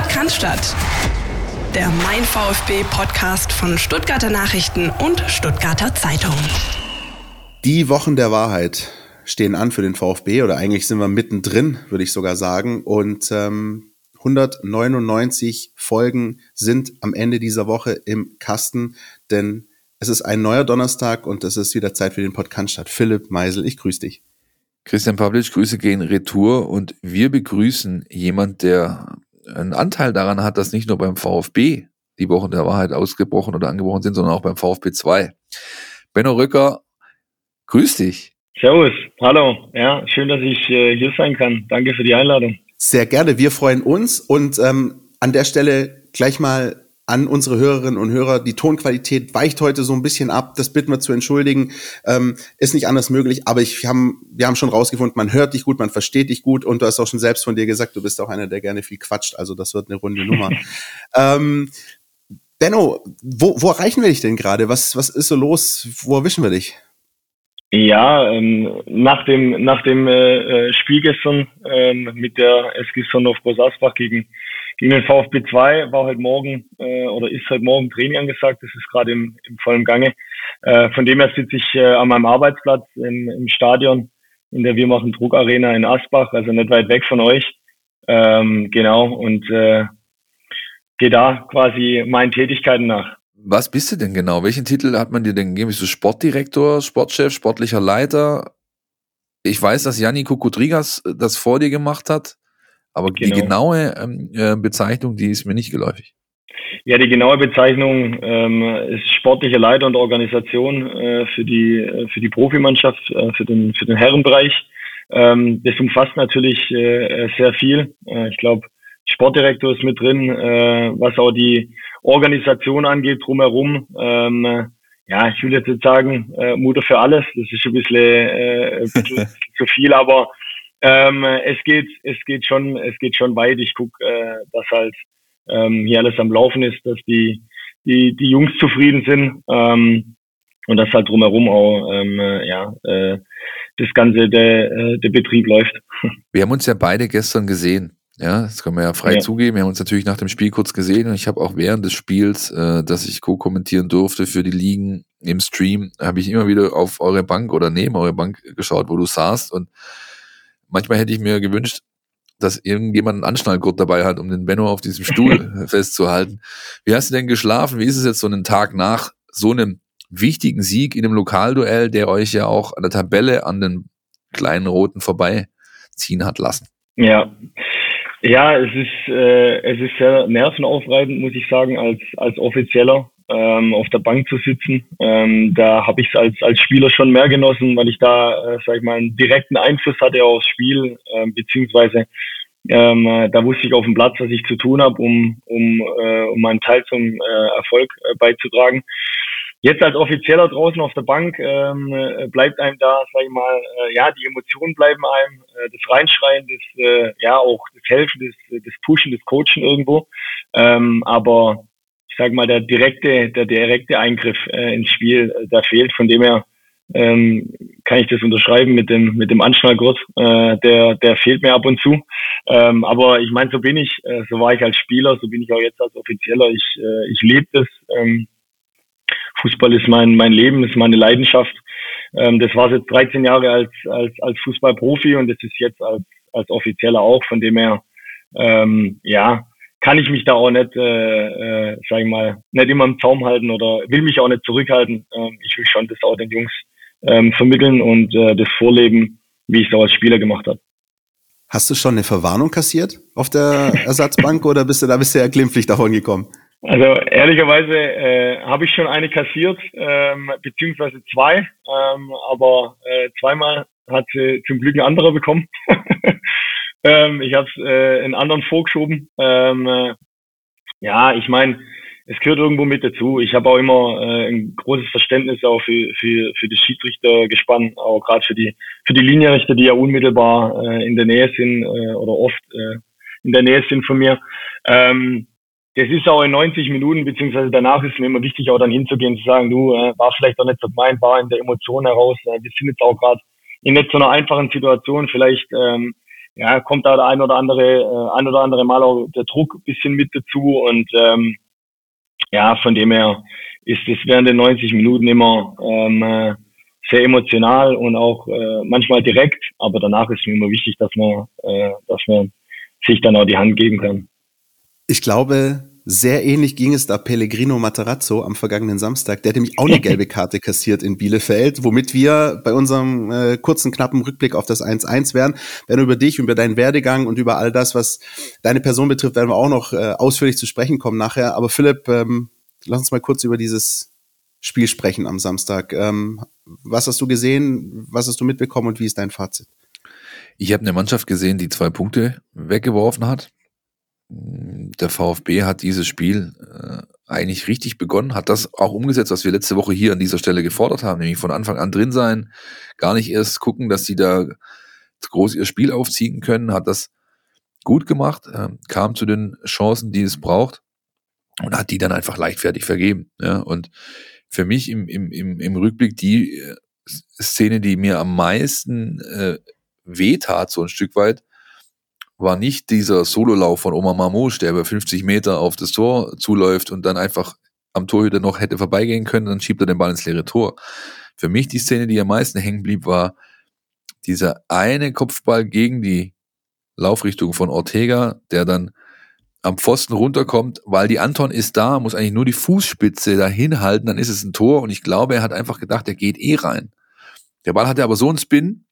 Podcast der Mein VfB Podcast von Stuttgarter Nachrichten und Stuttgarter Zeitung. Die Wochen der Wahrheit stehen an für den VfB oder eigentlich sind wir mittendrin, würde ich sogar sagen. Und ähm, 199 Folgen sind am Ende dieser Woche im Kasten, denn es ist ein neuer Donnerstag und es ist wieder Zeit für den Podcast. Philipp Meisel, ich grüße dich. Christian Pavlic, Grüße gehen retour und wir begrüßen jemand, der einen Anteil daran hat, dass nicht nur beim VfB die Wochen der Wahrheit ausgebrochen oder angebrochen sind, sondern auch beim VfB 2. Benno Rücker, grüß dich. Servus, hallo. Ja, schön, dass ich äh, hier sein kann. Danke für die Einladung. Sehr gerne, wir freuen uns und ähm, an der Stelle gleich mal an unsere Hörerinnen und Hörer. Die Tonqualität weicht heute so ein bisschen ab. Das bitten wir zu entschuldigen. Ähm, ist nicht anders möglich, aber ich, wir, haben, wir haben schon rausgefunden, man hört dich gut, man versteht dich gut und du hast auch schon selbst von dir gesagt, du bist auch einer, der gerne viel quatscht. Also das wird eine runde Nummer. ähm, Benno, wo, wo erreichen wir dich denn gerade? Was, was ist so los? Wo erwischen wir dich? Ja, ähm, nach dem, nach dem äh, äh Spiel gestern ähm, mit der SG Sondorf Groß Asbach gegen gegen den VfB 2 war heute Morgen äh, oder ist heute Morgen Training angesagt. Das ist gerade im, im vollen Gange. Äh, von dem her sitze ich äh, an meinem Arbeitsplatz im, im Stadion in der Wir machen Druck Arena in Asbach, also nicht weit weg von euch. Ähm, genau und äh, gehe da quasi meinen Tätigkeiten nach. Was bist du denn genau? Welchen Titel hat man dir denn gegeben? Bist du Sportdirektor, Sportchef, sportlicher Leiter? Ich weiß, dass Janni Kukudrigas das vor dir gemacht hat. Aber genau. die genaue ähm, äh, Bezeichnung, die ist mir nicht geläufig. Ja, die genaue Bezeichnung ähm, ist sportlicher Leiter und Organisation äh, für die äh, für die Profimannschaft, äh, für den für den Herrenbereich. Ähm, das umfasst natürlich äh, sehr viel. Äh, ich glaube, Sportdirektor ist mit drin, äh, was auch die Organisation angeht drumherum. Ähm, ja, ich will jetzt nicht sagen äh, Mutter für alles. Das ist ein bisschen, äh, ein bisschen zu viel, aber ähm, es geht, es geht schon, es geht schon weit. Ich gucke, äh, dass halt ähm, hier alles am Laufen ist, dass die, die, die Jungs zufrieden sind ähm, und dass halt drumherum auch ähm, äh, ja, äh, das ganze der, äh, der Betrieb läuft. Wir haben uns ja beide gestern gesehen. Ja, das können wir ja frei ja. zugeben. Wir haben uns natürlich nach dem Spiel kurz gesehen und ich habe auch während des Spiels, äh, dass ich co-kommentieren durfte für die Ligen im Stream, habe ich immer wieder auf eure Bank oder neben eure Bank geschaut, wo du saßt und manchmal hätte ich mir gewünscht, dass irgendjemand einen Anschnallgurt dabei hat, um den Benno auf diesem Stuhl festzuhalten. Wie hast du denn geschlafen? Wie ist es jetzt so einen Tag nach so einem wichtigen Sieg in einem Lokalduell, der euch ja auch an der Tabelle an den kleinen Roten vorbeiziehen hat lassen? Ja, ja, es ist äh, es ist sehr nervenaufreibend, muss ich sagen, als als Offizieller ähm, auf der Bank zu sitzen. Ähm, da habe ich es als, als Spieler schon mehr genossen, weil ich da, äh, sag ich mal, einen direkten Einfluss hatte aufs Spiel, äh, beziehungsweise ähm, äh, da wusste ich auf dem Platz, was ich zu tun habe, um, um, äh, um meinen Teil zum äh, Erfolg äh, beizutragen. Jetzt als Offizieller draußen auf der Bank ähm, äh, bleibt einem da, sag ich mal, äh, ja, die Emotionen bleiben einem, äh, das Reinschreien, das, äh, ja, auch das Helfen, das, das Pushen, das Coachen irgendwo. Ähm, aber sag mal, der direkte, der direkte Eingriff äh, ins Spiel, äh, da fehlt. Von dem her ähm, kann ich das unterschreiben mit dem mit dem Anschnallgurt. Äh, der der fehlt mir ab und zu. Ähm, aber ich meine, so bin ich, äh, so war ich als Spieler, so bin ich auch jetzt als Offizieller. Ich äh, ich lebe das. Ähm, Fußball ist mein mein Leben, ist meine Leidenschaft. Ähm, das war jetzt 13 Jahre als als als Fußballprofi und das ist jetzt als als Offizieller auch. Von dem her ähm, ja kann ich mich da auch nicht, äh, äh, sag ich mal, nicht immer im Zaum halten oder will mich auch nicht zurückhalten. Ähm, ich will schon das auch den Jungs ähm, vermitteln und äh, das vorleben, wie ich es auch als Spieler gemacht habe. Hast du schon eine Verwarnung kassiert auf der Ersatzbank oder bist du da bisher glimpflich davon gekommen? Also ehrlicherweise äh, habe ich schon eine kassiert, ähm, beziehungsweise zwei, ähm, aber äh, zweimal hat sie zum Glück ein anderer bekommen. Ähm, ich habe es äh, in anderen vorgeschoben. Ähm, äh, ja, ich meine, es gehört irgendwo mit dazu. Ich habe auch immer äh, ein großes Verständnis auch für, für, für das Schiedsrichtergespann, auch gerade für die, für die Linienrichter, die ja unmittelbar äh, in der Nähe sind äh, oder oft äh, in der Nähe sind von mir. Ähm, das ist auch in 90 Minuten, beziehungsweise danach ist mir immer wichtig, auch dann hinzugehen, zu sagen, du, äh, war vielleicht auch nicht so gemeint, war in der Emotion heraus. Äh, wir sind jetzt auch gerade in nicht so einer einfachen Situation. Vielleicht ähm, ja, kommt da der ein oder andere, äh, ein oder andere Mal auch der Druck ein bisschen mit dazu und ähm, ja, von dem her ist es während den 90 Minuten immer ähm, äh, sehr emotional und auch äh, manchmal direkt, aber danach ist mir immer wichtig, dass man, äh, dass man sich dann auch die Hand geben kann. Ich glaube, sehr ähnlich ging es da Pellegrino Matarazzo am vergangenen Samstag. Der hat nämlich auch eine gelbe Karte kassiert in Bielefeld, womit wir bei unserem äh, kurzen, knappen Rückblick auf das 1-1 wären. Werden über dich, über deinen Werdegang und über all das, was deine Person betrifft, werden wir auch noch äh, ausführlich zu sprechen kommen nachher. Aber Philipp, ähm, lass uns mal kurz über dieses Spiel sprechen am Samstag. Ähm, was hast du gesehen? Was hast du mitbekommen und wie ist dein Fazit? Ich habe eine Mannschaft gesehen, die zwei Punkte weggeworfen hat der VfB hat dieses Spiel äh, eigentlich richtig begonnen, hat das auch umgesetzt, was wir letzte Woche hier an dieser Stelle gefordert haben, nämlich von Anfang an drin sein, gar nicht erst gucken, dass sie da groß ihr Spiel aufziehen können, hat das gut gemacht, äh, kam zu den Chancen, die es braucht und hat die dann einfach leichtfertig vergeben. Ja? Und für mich im, im, im, im Rückblick die äh, Szene, die mir am meisten äh, wehtat, so ein Stück weit, war nicht dieser Sololauf von Omar Mamouche, der über 50 Meter auf das Tor zuläuft und dann einfach am Torhüter noch hätte vorbeigehen können, dann schiebt er den Ball ins leere Tor. Für mich die Szene, die am meisten hängen blieb, war dieser eine Kopfball gegen die Laufrichtung von Ortega, der dann am Pfosten runterkommt, weil die Anton ist da, muss eigentlich nur die Fußspitze dahin halten, dann ist es ein Tor und ich glaube, er hat einfach gedacht, er geht eh rein. Der Ball hatte aber so einen Spin,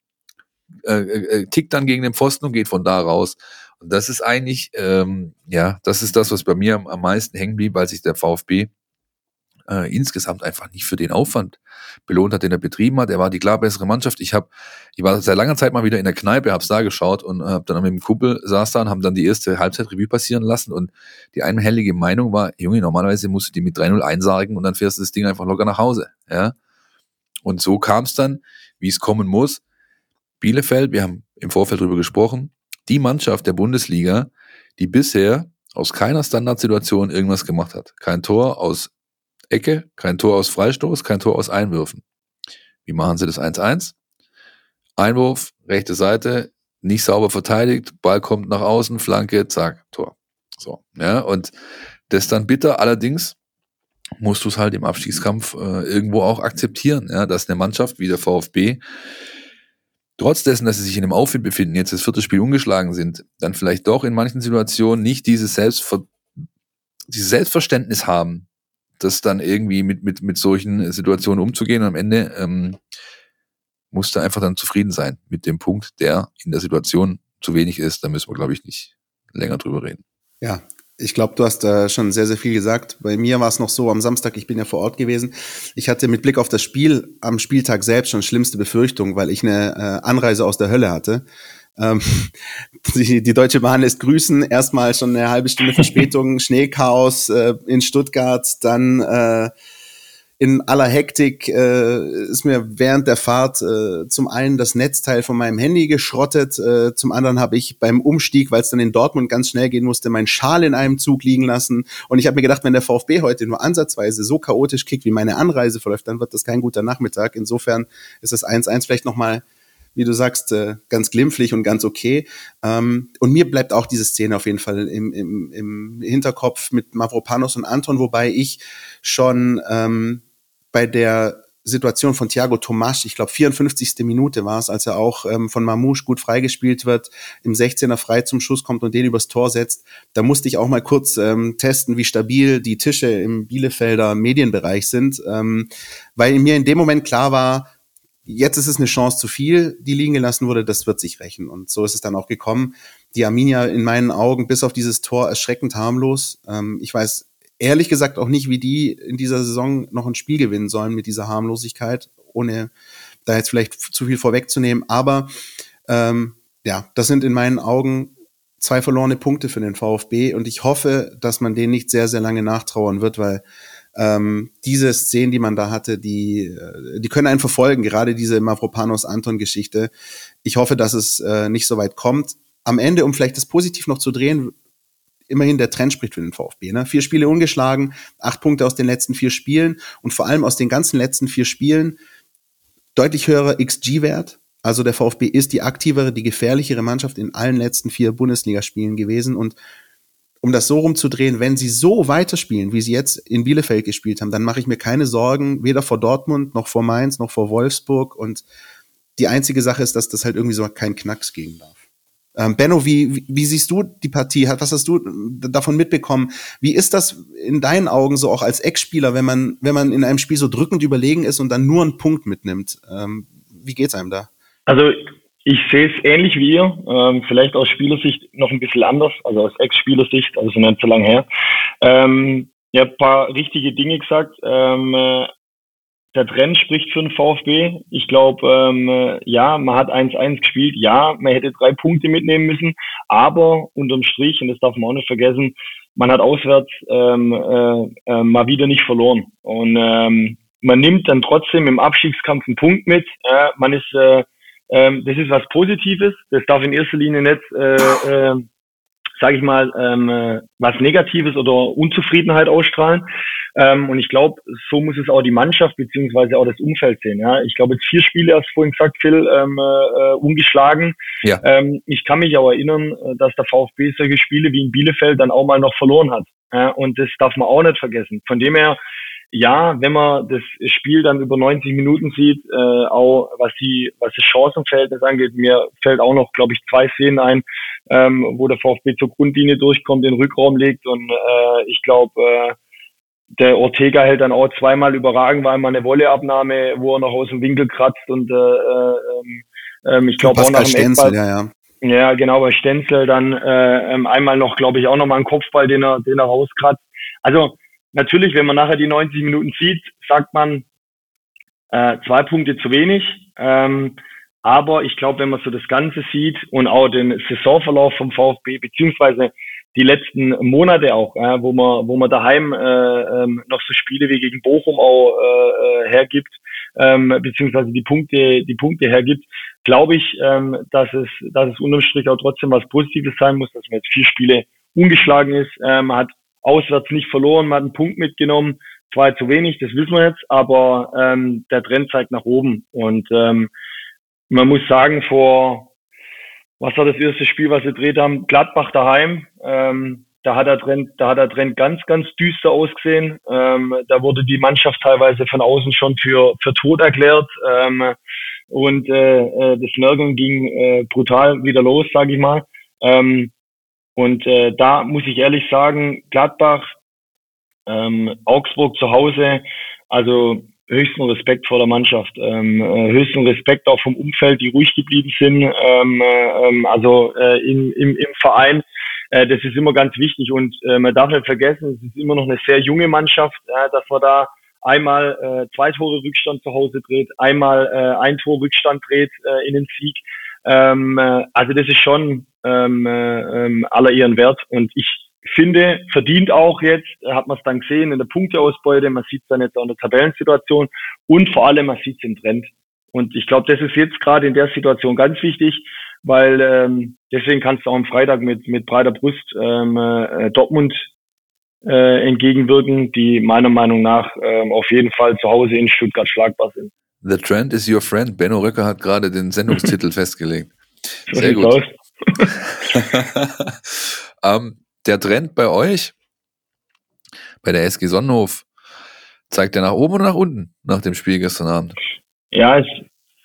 äh, äh, tickt dann gegen den Pfosten und geht von da raus. Und das ist eigentlich, ähm, ja, das ist das, was bei mir am, am meisten hängen blieb, weil sich der VfB äh, insgesamt einfach nicht für den Aufwand belohnt hat, den er betrieben hat. Er war die klar bessere Mannschaft. Ich habe, ich war seit langer Zeit mal wieder in der Kneipe, hab's da geschaut und hab dann mit dem Kumpel saß da und haben dann die erste Halbzeitrevue passieren lassen und die einhellige Meinung war, Junge, normalerweise musst du die mit 3-0 einsagen und dann fährst du das Ding einfach locker nach Hause, ja. Und so kam es dann, wie es kommen muss. Bielefeld, wir haben im Vorfeld darüber gesprochen, die Mannschaft der Bundesliga, die bisher aus keiner Standardsituation irgendwas gemacht hat. Kein Tor aus Ecke, kein Tor aus Freistoß, kein Tor aus Einwürfen. Wie machen sie das 1-1? Einwurf, rechte Seite, nicht sauber verteidigt, Ball kommt nach außen, Flanke, zack, Tor. So, ja, und das dann bitter. Allerdings musst du es halt im Abstiegskampf äh, irgendwo auch akzeptieren, ja, dass eine Mannschaft wie der VfB trotz dessen, dass sie sich in einem Aufwind befinden, jetzt das vierte Spiel ungeschlagen sind, dann vielleicht doch in manchen Situationen nicht dieses, Selbstver dieses Selbstverständnis haben, das dann irgendwie mit, mit, mit solchen Situationen umzugehen. Und am Ende ähm, musst du einfach dann zufrieden sein mit dem Punkt, der in der Situation zu wenig ist. Da müssen wir, glaube ich, nicht länger drüber reden. Ja, ich glaube, du hast da schon sehr, sehr viel gesagt. Bei mir war es noch so am Samstag, ich bin ja vor Ort gewesen. Ich hatte mit Blick auf das Spiel am Spieltag selbst schon schlimmste Befürchtungen, weil ich eine äh, Anreise aus der Hölle hatte. Ähm, die, die Deutsche Bahn lässt grüßen. Erstmal schon eine halbe Stunde Verspätung, Schneechaos äh, in Stuttgart, dann äh, in aller Hektik äh, ist mir während der Fahrt äh, zum einen das Netzteil von meinem Handy geschrottet, äh, zum anderen habe ich beim Umstieg, weil es dann in Dortmund ganz schnell gehen musste, meinen Schal in einem Zug liegen lassen. Und ich habe mir gedacht, wenn der VfB heute nur ansatzweise so chaotisch kickt, wie meine Anreise verläuft, dann wird das kein guter Nachmittag. Insofern ist das 1-1 vielleicht nochmal wie du sagst, äh, ganz glimpflich und ganz okay. Ähm, und mir bleibt auch diese Szene auf jeden Fall im, im, im Hinterkopf mit Mavropanos und Anton, wobei ich schon ähm, bei der Situation von Thiago Tomasch, ich glaube 54. Minute war es, als er auch ähm, von Mamouche gut freigespielt wird, im 16er frei zum Schuss kommt und den übers Tor setzt. Da musste ich auch mal kurz ähm, testen, wie stabil die Tische im Bielefelder Medienbereich sind, ähm, weil mir in dem Moment klar war, jetzt ist es eine Chance zu viel, die liegen gelassen wurde, das wird sich rächen. Und so ist es dann auch gekommen. Die Arminia in meinen Augen bis auf dieses Tor erschreckend harmlos. Ähm, ich weiß ehrlich gesagt auch nicht, wie die in dieser Saison noch ein Spiel gewinnen sollen mit dieser Harmlosigkeit, ohne da jetzt vielleicht zu viel vorwegzunehmen. Aber ähm, ja, das sind in meinen Augen zwei verlorene Punkte für den VfB und ich hoffe, dass man denen nicht sehr, sehr lange nachtrauern wird, weil ähm, diese Szenen, die man da hatte, die, äh, die können einen verfolgen, gerade diese Mavropanos-Anton-Geschichte. Ich hoffe, dass es äh, nicht so weit kommt. Am Ende, um vielleicht das positiv noch zu drehen, immerhin der Trend spricht für den VfB. Ne? Vier Spiele ungeschlagen, acht Punkte aus den letzten vier Spielen und vor allem aus den ganzen letzten vier Spielen deutlich höherer XG-Wert. Also der VfB ist die aktivere, die gefährlichere Mannschaft in allen letzten vier Bundesligaspielen gewesen und um das so rumzudrehen, wenn sie so weiterspielen, wie sie jetzt in Bielefeld gespielt haben, dann mache ich mir keine Sorgen, weder vor Dortmund noch vor Mainz noch vor Wolfsburg. Und die einzige Sache ist, dass das halt irgendwie so keinen Knacks geben darf. Ähm, Benno, wie, wie, siehst du die Partie? Was hast du davon mitbekommen? Wie ist das in deinen Augen so auch als Ex-Spieler, wenn man, wenn man in einem Spiel so drückend überlegen ist und dann nur einen Punkt mitnimmt? Ähm, wie geht's einem da? Also ich sehe es ähnlich wie ihr, ähm, vielleicht aus Spielersicht noch ein bisschen anders, also aus Ex-Spielersicht, also nicht so lange her. Ähm, ihr habt ein paar richtige Dinge gesagt. Ähm, äh, der Trend spricht für den VfB. Ich glaube, ähm, äh, ja, man hat 1-1 gespielt, ja, man hätte drei Punkte mitnehmen müssen, aber unterm Strich, und das darf man auch nicht vergessen, man hat auswärts ähm, äh, äh, mal wieder nicht verloren. Und ähm, man nimmt dann trotzdem im Abstiegskampf einen Punkt mit. Äh, man ist äh, ähm, das ist was Positives. Das darf in erster Linie nicht, äh, äh, sage ich mal, ähm, äh, was Negatives oder Unzufriedenheit ausstrahlen. Ähm, und ich glaube, so muss es auch die Mannschaft beziehungsweise auch das Umfeld sehen. Ja, ich glaube, jetzt vier Spiele, hast du vorhin gesagt, Phil, ähm, äh, ungeschlagen. Ja. Ähm, ich kann mich auch erinnern, äh, dass der VfB solche Spiele wie in Bielefeld dann auch mal noch verloren hat. Ja, und das darf man auch nicht vergessen. Von dem her ja, wenn man das Spiel dann über 90 Minuten sieht, äh, auch was die, was das Chancenverhältnis angeht, mir fällt auch noch, glaube ich, zwei Szenen ein, ähm, wo der VfB zur Grundlinie durchkommt, den Rückraum legt und äh, ich glaube, äh, der Ortega hält dann auch zweimal überragend, weil man eine Wolleabnahme, wo er noch aus dem Winkel kratzt und äh, äh, ähm, ich glaube auch nach dem Stenzel, ja, ja. Ja, genau, bei Stenzel dann äh, ähm, einmal noch, glaube ich, auch noch mal einen Kopfball, den er, den er rauskratzt. Also natürlich, wenn man nachher die 90 Minuten sieht, sagt man äh, zwei Punkte zu wenig. Ähm, aber ich glaube, wenn man so das Ganze sieht und auch den Saisonverlauf vom VfB, beziehungsweise die letzten Monate auch, äh, wo man, wo man daheim äh, ähm, noch so Spiele wie gegen Bochum auch äh, äh hergibt, ähm, beziehungsweise die Punkte, die Punkte hergibt, glaube ich, ähm, dass es, dass es unterm Strich auch trotzdem was Positives sein muss, dass man jetzt vier Spiele ungeschlagen ist. Ähm, hat auswärts nicht verloren, man hat einen Punkt mitgenommen, zwei zu wenig, das wissen wir jetzt, aber ähm, der Trend zeigt nach oben. Und ähm, man muss sagen, vor, was war das erste Spiel, was sie gedreht haben? Gladbach daheim. Ähm, da hat der Trend, da hat der Trend ganz, ganz düster ausgesehen. Ähm, da wurde die Mannschaft teilweise von außen schon für, für tot erklärt. Ähm, und äh, äh das Nörgeln ging äh, brutal wieder los, sage ich mal. Ähm, und äh, da muss ich ehrlich sagen, Gladbach, ähm, Augsburg zu Hause, also höchsten Respekt vor der Mannschaft, ähm, äh, höchsten Respekt auch vom Umfeld, die ruhig geblieben sind, ähm, äh, ähm, also äh, im, im, im Verein. Äh, das ist immer ganz wichtig und äh, man darf nicht vergessen, es ist immer noch eine sehr junge Mannschaft, äh, dass man da einmal äh, zwei Tore Rückstand zu Hause dreht, einmal äh, ein Tor Rückstand dreht äh, in den Sieg. Ähm, äh, also das ist schon ähm, äh, ähm, aller ihren wert. Und ich finde, verdient auch jetzt, hat man es dann gesehen in der Punkteausbeute, man sieht es dann jetzt auch in der Tabellensituation und vor allem man sieht es im Trend. Und ich glaube, das ist jetzt gerade in der Situation ganz wichtig, weil ähm, deswegen kannst du auch am Freitag mit, mit breiter Brust ähm, äh, Dortmund äh, entgegenwirken, die meiner Meinung nach äh, auf jeden Fall zu Hause in Stuttgart schlagbar sind. The Trend is your friend. Benno Röcker hat gerade den Sendungstitel festgelegt. Sehr gut. ähm, der Trend bei euch, bei der SG Sonnenhof, zeigt er nach oben oder nach unten nach dem Spiel gestern Abend? Ja, es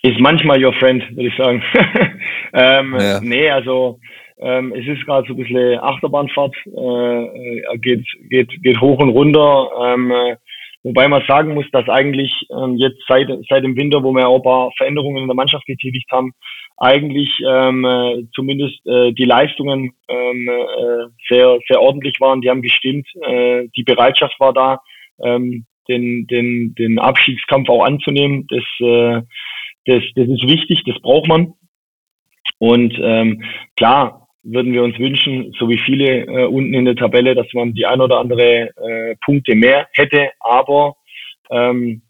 ist manchmal your friend, würde ich sagen. ähm, ja. Nee, also ähm, es ist gerade so ein bisschen Achterbahnfahrt, äh, geht, geht, geht hoch und runter. Ähm, äh, Wobei man sagen muss, dass eigentlich ähm, jetzt seit, seit dem Winter, wo wir auch ein paar Veränderungen in der Mannschaft getätigt haben, eigentlich ähm, äh, zumindest äh, die Leistungen ähm, äh, sehr, sehr ordentlich waren. Die haben gestimmt. Äh, die Bereitschaft war da, ähm, den, den, den Abschiedskampf auch anzunehmen. Das, äh, das, das ist wichtig, das braucht man. Und ähm, klar, würden wir uns wünschen, so wie viele äh, unten in der Tabelle, dass man die ein oder andere äh, Punkte mehr hätte. Aber ähm,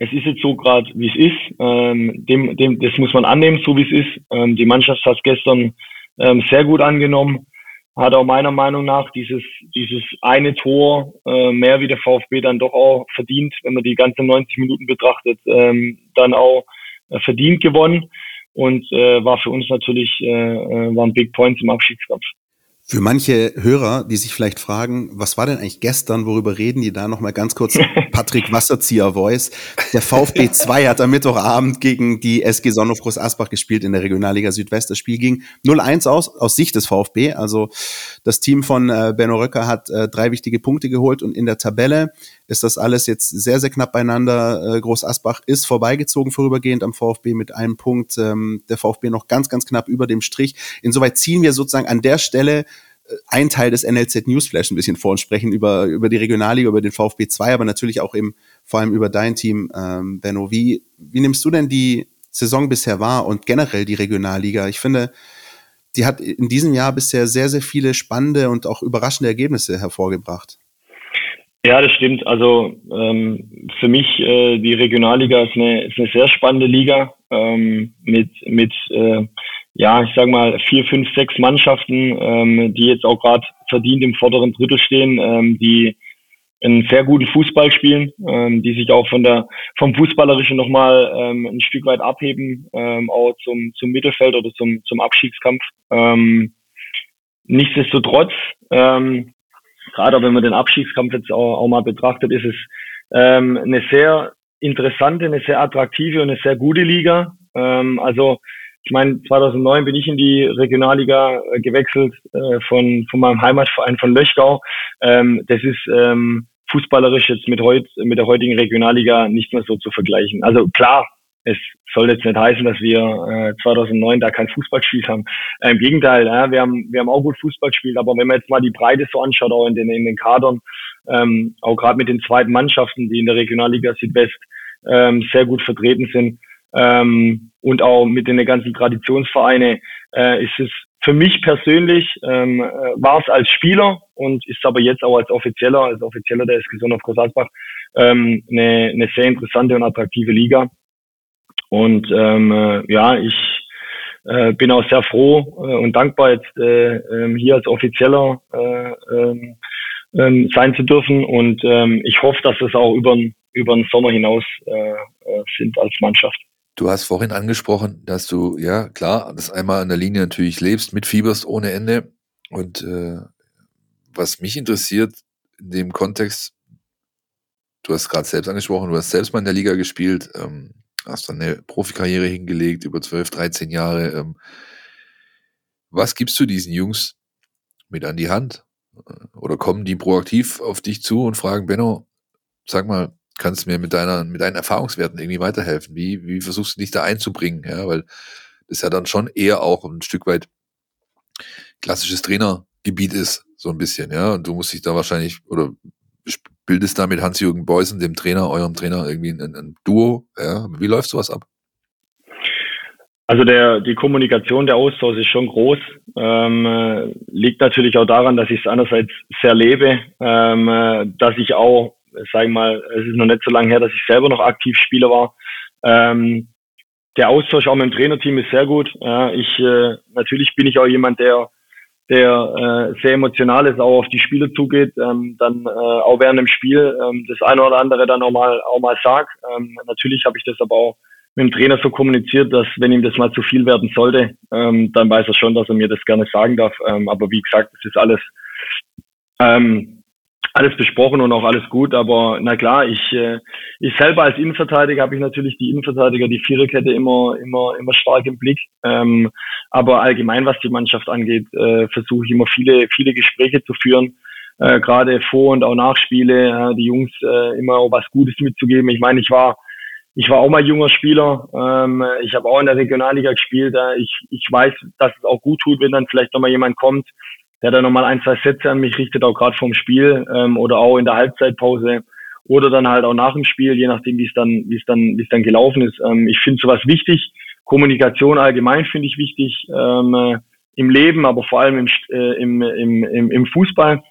es ist jetzt so gerade, wie es ist. Ähm, dem, dem, das muss man annehmen, so wie es ist. Ähm, die Mannschaft hat es gestern ähm, sehr gut angenommen. Hat auch meiner Meinung nach dieses, dieses eine Tor äh, mehr wie der VfB dann doch auch verdient, wenn man die ganzen 90 Minuten betrachtet, ähm, dann auch äh, verdient gewonnen und äh, war für uns natürlich äh, äh waren Big Points im Abschiedskampf. Für manche Hörer, die sich vielleicht fragen, was war denn eigentlich gestern, worüber reden die da nochmal ganz kurz Patrick Wasserzieher Voice. Der VfB 2 hat am Mittwochabend gegen die SG Sonnenhof Groß Asbach gespielt in der Regionalliga Südwest. Das Spiel ging 0-1 aus, aus Sicht des VfB. Also das Team von äh, Benno Röcker hat äh, drei wichtige Punkte geholt und in der Tabelle ist das alles jetzt sehr, sehr knapp beieinander. Äh, Groß Asbach ist vorbeigezogen vorübergehend am VfB mit einem Punkt. Ähm, der VfB noch ganz, ganz knapp über dem Strich. Insoweit ziehen wir sozusagen an der Stelle äh, ein Teil des NLZ Newsflash ein bisschen vor und sprechen über, über die Regionalliga, über den VfB 2, aber natürlich auch eben vor allem über dein Team, ähm, Benno. Wie, wie nimmst du denn die Saison bisher wahr und generell die Regionalliga? Ich finde, die hat in diesem Jahr bisher sehr, sehr viele spannende und auch überraschende Ergebnisse hervorgebracht. Ja, das stimmt. Also ähm, für mich äh, die Regionalliga ist eine, ist eine sehr spannende Liga ähm, mit mit äh, ja ich sag mal vier, fünf, sechs Mannschaften, ähm, die jetzt auch gerade verdient im vorderen Drittel stehen, ähm, die einen sehr guten Fußball spielen, ähm, die sich auch von der vom Fußballerischen nochmal ähm, ein Stück weit abheben, ähm, auch zum zum Mittelfeld oder zum zum Abstiegskampf. Ähm, nichtsdestotrotz ähm, gerade wenn man den Abschiedskampf jetzt auch, auch mal betrachtet, ist es ähm, eine sehr interessante, eine sehr attraktive und eine sehr gute Liga. Ähm, also ich meine, 2009 bin ich in die Regionalliga äh, gewechselt äh, von, von meinem Heimatverein von Löchgau. Ähm, das ist ähm, fußballerisch jetzt mit, heut, mit der heutigen Regionalliga nicht mehr so zu vergleichen. Also klar, es soll jetzt nicht heißen, dass wir äh, 2009 da kein Fußball gespielt haben. Äh, Im Gegenteil, ja, wir haben wir haben auch gut Fußball gespielt, aber wenn man jetzt mal die Breite so anschaut, auch in den in den Kadern, ähm, auch gerade mit den zweiten Mannschaften, die in der Regionalliga Südwest ähm, sehr gut vertreten sind ähm, und auch mit den ganzen Traditionsvereine, äh, ist es für mich persönlich ähm, äh, war es als Spieler und ist aber jetzt auch als Offizieller, als Offizieller der SG Sonne auf Großasbach ähm, eine, eine sehr interessante und attraktive Liga. Und ähm, äh, ja, ich äh, bin auch sehr froh äh, und dankbar, jetzt äh, äh, hier als Offizieller äh, äh, äh, sein zu dürfen. Und äh, ich hoffe, dass es auch über, über den Sommer hinaus äh, äh, sind als Mannschaft. Du hast vorhin angesprochen, dass du, ja klar, das einmal an der Linie natürlich lebst, mitfieberst ohne Ende. Und äh, was mich interessiert in dem Kontext, du hast gerade selbst angesprochen, du hast selbst mal in der Liga gespielt. Ähm, hast dann eine Profikarriere hingelegt über 12, 13 Jahre. Ähm, was gibst du diesen Jungs mit an die Hand? Oder kommen die proaktiv auf dich zu und fragen, Benno, sag mal, kannst du mir mit deiner, mit deinen Erfahrungswerten irgendwie weiterhelfen? Wie, wie versuchst du dich da einzubringen? Ja, weil das ja dann schon eher auch ein Stück weit klassisches Trainergebiet ist, so ein bisschen, ja. Und du musst dich da wahrscheinlich, oder bildest da mit Hans-Jürgen Beusen, dem Trainer, eurem Trainer, irgendwie ein, ein Duo. Ja? Wie läuft sowas ab? Also der, die Kommunikation, der Austausch ist schon groß. Ähm, äh, liegt natürlich auch daran, dass ich es einerseits sehr lebe, ähm, äh, dass ich auch, sag ich mal, es ist noch nicht so lange her, dass ich selber noch aktiv Spieler war. Ähm, der Austausch auch mit dem Trainerteam ist sehr gut. Ja, ich äh, natürlich bin ich auch jemand, der der äh, sehr emotional ist, auch auf die Spieler zugeht, ähm, dann äh, auch während dem Spiel ähm, das eine oder andere dann auch mal auch mal sagt. Ähm, natürlich habe ich das aber auch mit dem Trainer so kommuniziert, dass wenn ihm das mal zu viel werden sollte, ähm, dann weiß er schon, dass er mir das gerne sagen darf. Ähm, aber wie gesagt, das ist alles ähm, alles besprochen und auch alles gut, aber na klar, ich, äh, ich selber als Innenverteidiger habe ich natürlich die Innenverteidiger, die Viererkette immer, immer, immer stark im Blick. Ähm, aber allgemein, was die Mannschaft angeht, äh, versuche ich immer viele, viele Gespräche zu führen, äh, gerade vor und auch nach Spiele, äh, die Jungs äh, immer auch was Gutes mitzugeben. Ich meine, ich war ich war auch mal junger Spieler. Ähm, ich habe auch in der Regionalliga gespielt. Äh, ich, ich weiß, dass es auch gut tut, wenn dann vielleicht nochmal jemand kommt, der da nochmal ein, zwei Sätze an mich richtet, auch gerade vorm Spiel ähm, oder auch in der Halbzeitpause oder dann halt auch nach dem Spiel, je nachdem, wie es dann, wie es dann, wie es dann gelaufen ist. Ähm, ich finde sowas wichtig. Kommunikation allgemein finde ich wichtig ähm, äh, im Leben, aber vor allem im, äh, im, im, im, im Fußball,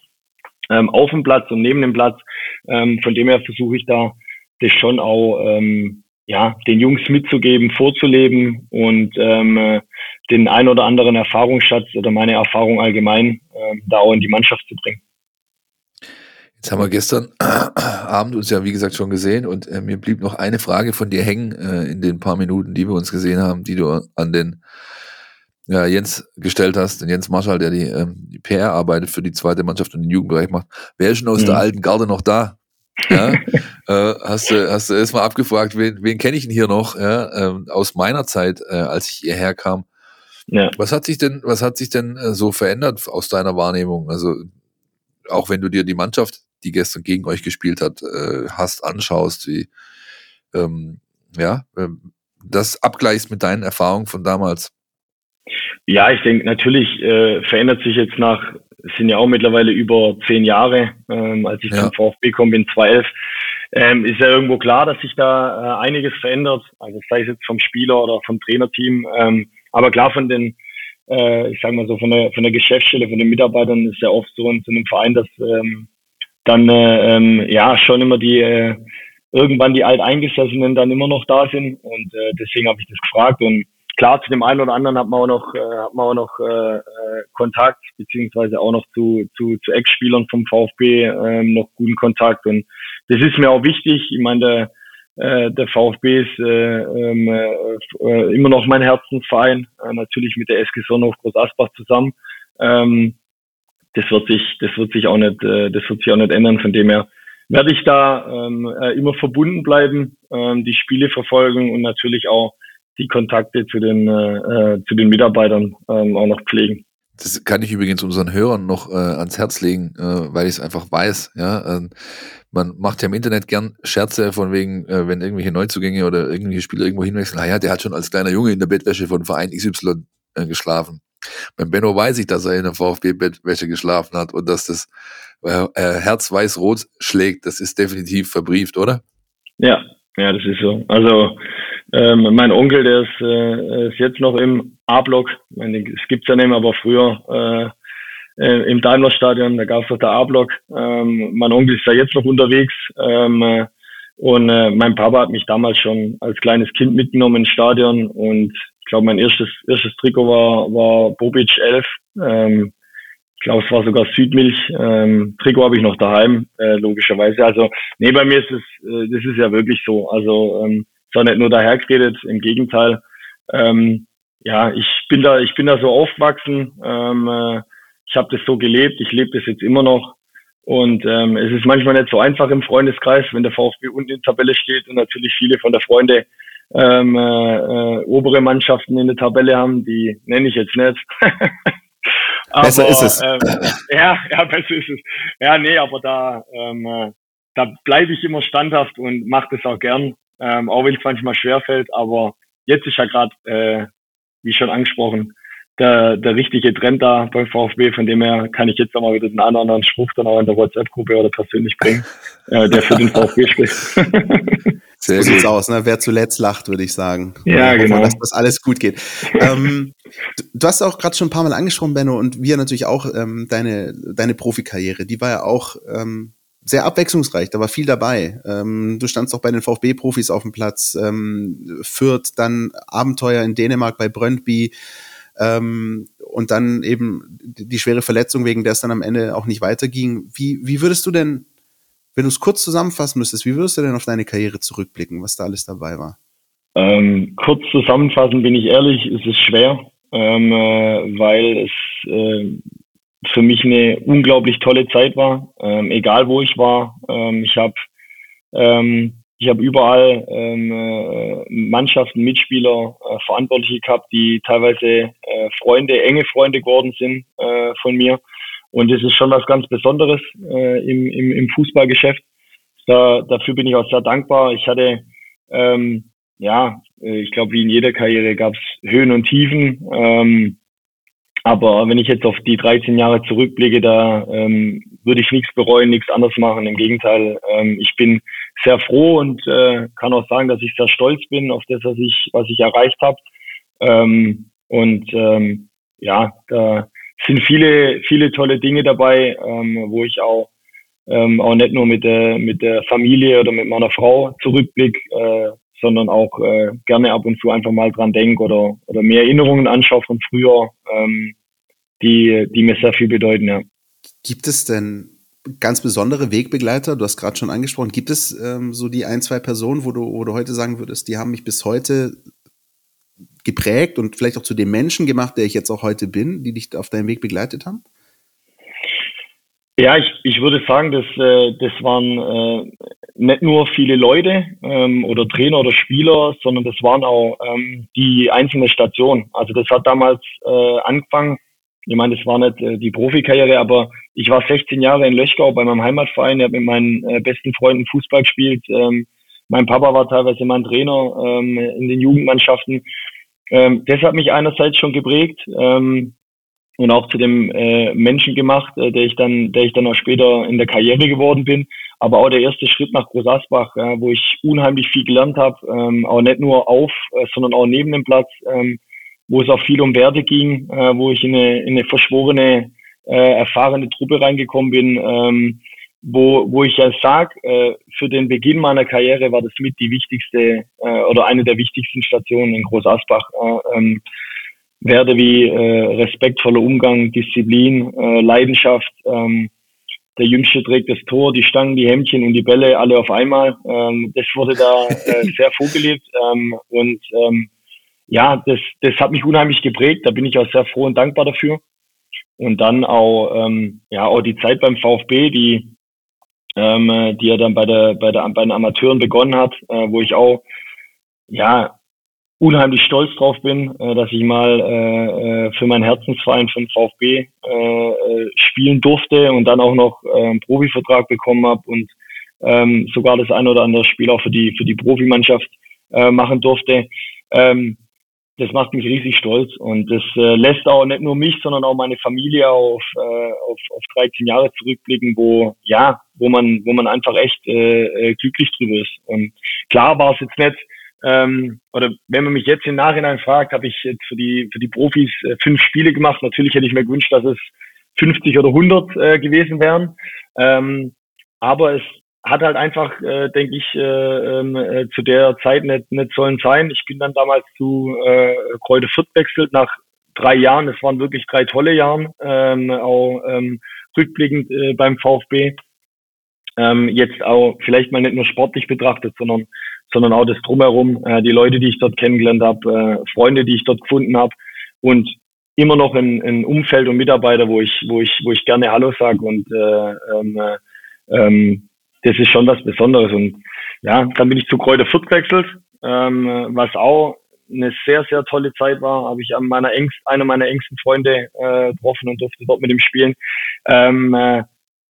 ähm, auf dem Platz und neben dem Platz. Ähm, von dem her versuche ich da das schon auch ähm, ja, den Jungs mitzugeben, vorzuleben und ähm, äh, den ein oder anderen Erfahrungsschatz oder meine Erfahrung allgemein äh, da auch in die Mannschaft zu bringen. Jetzt haben wir gestern Abend uns ja, wie gesagt, schon gesehen und äh, mir blieb noch eine Frage von dir hängen äh, in den paar Minuten, die wir uns gesehen haben, die du an den ja, Jens gestellt hast, den Jens Marschall, der die, ähm, die PR arbeitet für die zweite Mannschaft und den Jugendbereich macht. Wer ist schon aus mhm. der alten Garde noch da? Ja? äh, hast du hast du erstmal abgefragt, wen, wen kenne ich denn hier noch ja? ähm, aus meiner Zeit, äh, als ich hierher kam? Ja. Was hat sich denn, was hat sich denn äh, so verändert aus deiner Wahrnehmung? Also auch wenn du dir die Mannschaft, die gestern gegen euch gespielt hat, äh, hast, anschaust, wie ähm, ja, äh, das abgleichst mit deinen Erfahrungen von damals. Ja, ich denke, natürlich äh, verändert sich jetzt nach, es sind ja auch mittlerweile über zehn Jahre, ähm, als ich ja. zum VfB komme in 2011, ähm, ist ja irgendwo klar, dass sich da äh, einiges verändert. Also sei es jetzt vom Spieler oder vom Trainerteam. Ähm, aber klar von den, äh, ich sage mal so, von der, von der Geschäftsstelle, von den Mitarbeitern ist ja oft so in so einem Verein, dass ähm, dann äh, ähm, ja schon immer die äh, irgendwann die Alteingesessenen dann immer noch da sind. Und äh, deswegen habe ich das gefragt. Und klar, zu dem einen oder anderen hat man auch noch, äh, hat man auch noch äh, äh, Kontakt, beziehungsweise auch noch zu, zu, zu Ex-Spielern vom VfB äh, noch guten Kontakt. Und das ist mir auch wichtig. Ich meine, der, äh, der VfB ist äh, ähm, äh, immer noch mein Herzensverein, äh, natürlich mit der SG Sonnenhof Groß Asbach zusammen. Ähm, das wird sich, das wird sich auch nicht, äh, das wird sich auch nicht ändern. Von dem her werde ich da ähm, äh, immer verbunden bleiben, ähm, die Spiele verfolgen und natürlich auch die Kontakte zu den, äh, äh, zu den Mitarbeitern auch noch pflegen. Das kann ich übrigens unseren Hörern noch äh, ans Herz legen, äh, weil ich es einfach weiß. Ja, äh, man macht ja im Internet gern Scherze von wegen, äh, wenn irgendwelche Neuzugänge oder irgendwelche Spieler irgendwo hinwechseln, naja, der hat schon als kleiner Junge in der Bettwäsche von Verein XY äh, geschlafen. Beim Benno weiß ich, dass er in der VfB-Bettwäsche geschlafen hat und dass das äh, äh, Herz weiß-rot schlägt. Das ist definitiv verbrieft, oder? Ja, ja, das ist so. Also ähm, mein Onkel, der ist, äh, ist jetzt noch im A-Block. Es gibt's ja nicht mehr, aber früher äh, äh, im Daimler-Stadion, da gab's doch der A-Block. Ähm, mein Onkel ist da jetzt noch unterwegs. Ähm, äh, und äh, mein Papa hat mich damals schon als kleines Kind mitgenommen ins Stadion. Und ich glaube, mein erstes, erstes Trikot war, war Bobic 11. Ähm, ich glaube, es war sogar Südmilch. Ähm, Trikot habe ich noch daheim, äh, logischerweise. Also, nee, bei mir ist es, äh, das ist ja wirklich so. Also, ähm, auch nicht nur dahergeredet, im Gegenteil. Ähm, ja, ich bin da, ich bin da so aufgewachsen. Ähm, äh, ich habe das so gelebt, ich lebe das jetzt immer noch. Und ähm, es ist manchmal nicht so einfach im Freundeskreis, wenn der VfB unten in der Tabelle steht und natürlich viele von der Freunde ähm, äh, äh, obere Mannschaften in der Tabelle haben, die nenne ich jetzt nicht. aber, besser ist es. Ähm, ja, ja, besser ist es. Ja, nee, aber da, ähm, äh, da bleibe ich immer standhaft und mache das auch gern ähm, auch wenn es manchmal schwerfällt. Aber jetzt ist ja gerade, äh, wie schon angesprochen, der, der richtige Trend da beim VfB. Von dem her kann ich jetzt auch mal wieder den einen anderen Spruch dann auch in der WhatsApp-Gruppe oder persönlich bringen, äh, der für den VfB spricht. Sehr so sieht's aus, ne? Wer zuletzt lacht, würde ich sagen. Ja, hoffe, genau. Dass das alles gut geht. ähm, du, du, hast auch gerade schon ein paar Mal angesprochen, Benno, und wir natürlich auch ähm, deine, deine Profikarriere. Die war ja auch ähm, sehr abwechslungsreich, da war viel dabei. Ähm, du standst auch bei den VfB-Profis auf dem Platz, ähm, Fürth, dann Abenteuer in Dänemark bei Brøndby ähm, und dann eben die schwere Verletzung, wegen der es dann am Ende auch nicht weiterging. Wie, wie würdest du denn, wenn du es kurz zusammenfassen müsstest, wie würdest du denn auf deine Karriere zurückblicken, was da alles dabei war? Ähm, kurz zusammenfassen bin ich ehrlich, es ist schwer, ähm, äh, weil es äh, für mich eine unglaublich tolle Zeit war, ähm, egal wo ich war. Ähm, ich habe ähm, ich habe überall ähm, äh, Mannschaften, Mitspieler, äh, Verantwortliche gehabt, die teilweise äh, Freunde, enge Freunde geworden sind äh, von mir. Und das ist schon was ganz Besonderes äh, im, im, im Fußballgeschäft. Da, dafür bin ich auch sehr dankbar. Ich hatte, ähm, ja, äh, ich glaube, wie in jeder Karriere gab es Höhen und Tiefen. Ähm, aber wenn ich jetzt auf die 13 Jahre zurückblicke, da ähm, würde ich nichts bereuen, nichts anders machen. Im Gegenteil, ähm, ich bin sehr froh und äh, kann auch sagen, dass ich sehr stolz bin auf das, was ich, was ich erreicht habe. Ähm, und ähm, ja, da sind viele, viele tolle Dinge dabei, ähm, wo ich auch ähm, auch nicht nur mit der mit der Familie oder mit meiner Frau zurückblick, äh, sondern auch äh, gerne ab und zu einfach mal dran denke oder, oder mehr Erinnerungen anschaue von früher, ähm, die, die mir sehr viel bedeuten, ja. Gibt es denn ganz besondere Wegbegleiter? Du hast gerade schon angesprochen. Gibt es ähm, so die ein, zwei Personen, wo du, wo du heute sagen würdest, die haben mich bis heute geprägt und vielleicht auch zu dem Menschen gemacht, der ich jetzt auch heute bin, die dich auf deinem Weg begleitet haben? Ja, ich, ich würde sagen, dass, äh, das waren äh, nicht nur viele Leute ähm, oder Trainer oder Spieler, sondern das waren auch ähm, die einzelnen Stationen. Also das hat damals äh, angefangen. Ich meine, das war nicht äh, die Profikarriere, aber ich war 16 Jahre in Löchgau bei meinem Heimatverein. Ich habe mit meinen äh, besten Freunden Fußball gespielt. Ähm, mein Papa war teilweise mein Trainer ähm, in den Jugendmannschaften. Ähm, das hat mich einerseits schon geprägt. Ähm, und auch zu dem äh, Menschen gemacht, äh, der ich dann, der ich dann auch später in der Karriere geworden bin. Aber auch der erste Schritt nach Groß Asbach, äh, wo ich unheimlich viel gelernt habe, ähm, auch nicht nur auf, äh, sondern auch neben dem Platz, ähm, wo es auch viel um Werte ging, äh, wo ich in eine, in eine verschworene, äh, erfahrene Truppe reingekommen bin, ähm, wo, wo ich ja sag, äh, für den Beginn meiner Karriere war das mit die wichtigste äh, oder eine der wichtigsten Stationen in Groß Asbach. Äh, ähm, Werte wie äh, respektvoller Umgang, Disziplin, äh, Leidenschaft. Ähm, der Jüngste trägt das Tor, die Stangen, die Hemdchen und die Bälle alle auf einmal. Ähm, das wurde da äh, sehr vorgelebt ähm, und ähm, ja, das, das hat mich unheimlich geprägt. Da bin ich auch sehr froh und dankbar dafür. Und dann auch ähm, ja auch die Zeit beim VfB, die ähm, die er dann bei der bei der bei den Amateuren begonnen hat, äh, wo ich auch ja unheimlich stolz drauf bin, äh, dass ich mal äh, äh für meinen Herzensverein von VfB äh, äh, spielen durfte und dann auch noch äh, einen Profivertrag bekommen habe und ähm, sogar das ein oder andere Spiel auch für die für die Profimannschaft äh, machen durfte. Ähm, das macht mich riesig stolz und das äh, lässt auch nicht nur mich, sondern auch meine Familie auf, äh, auf, auf 13 Jahre zurückblicken, wo ja, wo man, wo man einfach echt äh, glücklich drüber ist. Und klar war es jetzt nicht ähm, oder wenn man mich jetzt im Nachhinein fragt, habe ich jetzt für die, für die Profis äh, fünf Spiele gemacht. Natürlich hätte ich mir gewünscht, dass es 50 oder 100 äh, gewesen wären. Ähm, aber es hat halt einfach, äh, denke ich, äh, ähm, äh, zu der Zeit nicht, nicht sollen sein. Ich bin dann damals zu äh, Kräuter Fürth wechselt nach drei Jahren. Es waren wirklich drei tolle Jahre, ähm, auch ähm, rückblickend äh, beim VfB. Ähm, jetzt auch vielleicht mal nicht nur sportlich betrachtet, sondern sondern auch das drumherum, äh, die Leute, die ich dort kennengelernt habe, äh, Freunde, die ich dort gefunden habe und immer noch ein, ein Umfeld und Mitarbeiter, wo ich, wo ich, wo ich gerne Hallo sage und äh, ähm, äh, ähm, das ist schon was Besonderes und ja, dann bin ich zu Kräuter Fürth gewechselt, ähm, was auch eine sehr, sehr tolle Zeit war, habe ich an meiner engst, einer meiner engsten Freunde äh, getroffen und durfte dort mit ihm spielen. Ähm, äh,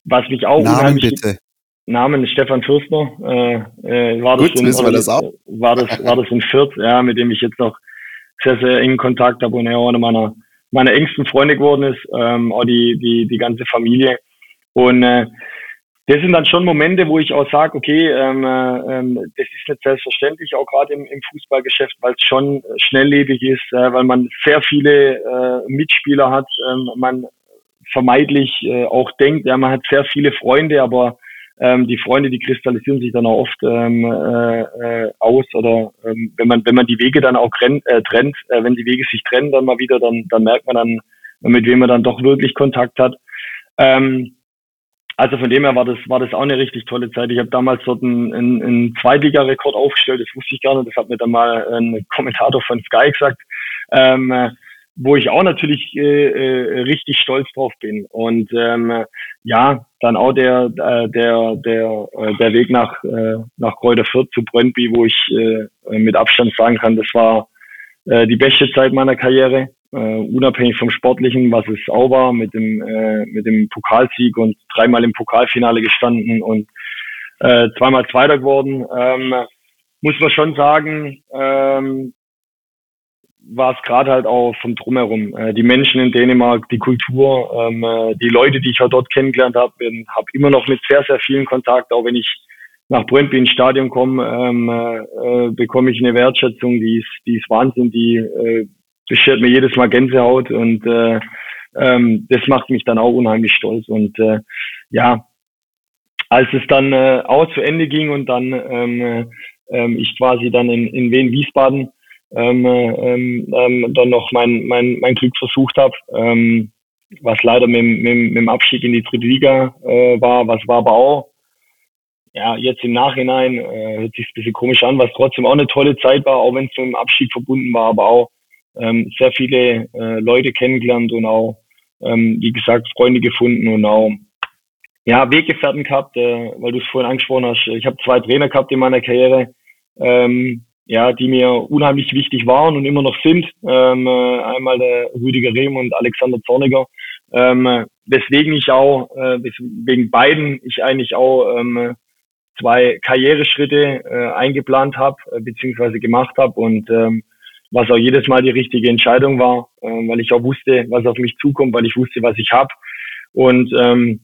was mich auch Namen unheimlich, bitte. Namen ist Stefan Fürstner. Äh, äh, war, Gut, das in, wir das auch. war das war das in Fürth, ja, mit dem ich jetzt noch sehr sehr engen Kontakt habe und er auch einer meiner meiner engsten Freunde geworden ist, ähm, auch die die die ganze Familie und äh, das sind dann schon Momente, wo ich auch sage, okay, ähm, äh, ähm, das ist nicht selbstverständlich, auch gerade im, im Fußballgeschäft, weil es schon schnelllebig ist, äh, weil man sehr viele äh, Mitspieler hat, ähm, man vermeidlich äh, auch denkt, ja, man hat sehr viele Freunde, aber ähm, die Freunde, die kristallisieren sich dann auch oft ähm, äh, äh, aus oder ähm, wenn man wenn man die Wege dann auch trennt, äh, trennt äh, wenn die Wege sich trennen dann mal wieder, dann dann merkt man dann, mit wem man dann doch wirklich Kontakt hat. Ähm, also von dem her war das war das auch eine richtig tolle Zeit. Ich habe damals dort einen, einen, einen Zweitliga-Rekord aufgestellt, das wusste ich gar nicht, das hat mir dann mal ein Kommentator von Sky gesagt. Ähm, wo ich auch natürlich äh, äh, richtig stolz drauf bin. Und ähm, ja, dann auch der äh, der der äh, der Weg nach äh, nach Kräuter Fürth zu Brøndby, wo ich äh, mit Abstand sagen kann, das war äh, die beste Zeit meiner Karriere, äh, unabhängig vom Sportlichen, was es auch war, mit dem äh, mit dem Pokalsieg und dreimal im Pokalfinale gestanden und äh, zweimal Zweiter geworden. Ähm, muss man schon sagen, ähm, war es gerade halt auch vom Drumherum. Äh, die Menschen in Dänemark, die Kultur, ähm, äh, die Leute, die ich auch dort kennengelernt habe, habe immer noch mit sehr, sehr vielen Kontakt, auch wenn ich nach Brøndby ins Stadion komme, ähm, äh, bekomme ich eine Wertschätzung, die ist, die ist Wahnsinn, die äh, beschert mir jedes Mal Gänsehaut und äh, ähm, das macht mich dann auch unheimlich stolz. Und äh, ja, als es dann äh, auch zu Ende ging und dann ähm, äh, ich quasi dann in, in Wien-Wiesbaden ähm, ähm, ähm, dann noch mein, mein, mein Glück versucht habe, ähm, was leider mit, mit, mit dem Abstieg in die dritte Liga äh, war, was war aber auch, ja, jetzt im Nachhinein äh, hört sich ein bisschen komisch an, was trotzdem auch eine tolle Zeit war, auch wenn es mit dem Abstieg verbunden war, aber auch ähm, sehr viele äh, Leute kennengelernt und auch, ähm, wie gesagt, Freunde gefunden und auch ja, Weggefährten gehabt, äh, weil du es vorhin angesprochen hast. Ich habe zwei Trainer gehabt in meiner Karriere, ähm, ja, die mir unheimlich wichtig waren und immer noch sind. Ähm, äh, einmal der Rüdiger Rehm und Alexander Zorniger. Ähm, weswegen ich auch, äh, wegen beiden ich eigentlich auch ähm, zwei Karriereschritte äh, eingeplant habe, äh, beziehungsweise gemacht habe und ähm, was auch jedes Mal die richtige Entscheidung war, äh, weil ich auch wusste, was auf mich zukommt, weil ich wusste, was ich habe. Und ähm,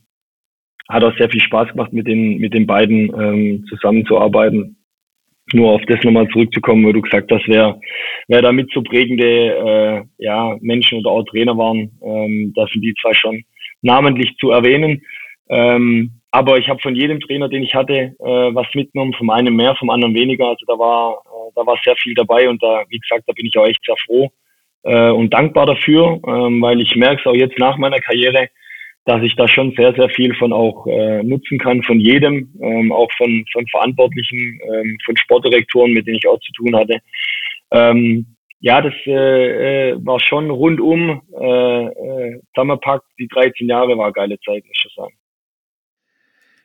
hat auch sehr viel Spaß gemacht, mit den, mit den beiden ähm, zusammenzuarbeiten. Nur auf das nochmal zurückzukommen, wo du gesagt hast, wer, wer da mit so prägende äh, ja, Menschen oder auch Trainer waren, ähm, da sind die zwei schon namentlich zu erwähnen. Ähm, aber ich habe von jedem Trainer, den ich hatte, äh, was mitgenommen, vom einen mehr, vom anderen weniger. Also da war, da war sehr viel dabei und da, wie gesagt, da bin ich auch echt sehr froh äh, und dankbar dafür, ähm, weil ich merke es auch jetzt nach meiner Karriere, dass ich da schon sehr, sehr viel von auch äh, nutzen kann, von jedem, ähm, auch von, von Verantwortlichen, ähm, von Sportdirektoren, mit denen ich auch zu tun hatte. Ähm, ja, das äh, äh, war schon rundum äh, äh, zusammengepackt. Die 13 Jahre war geile Zeit, muss ich sagen.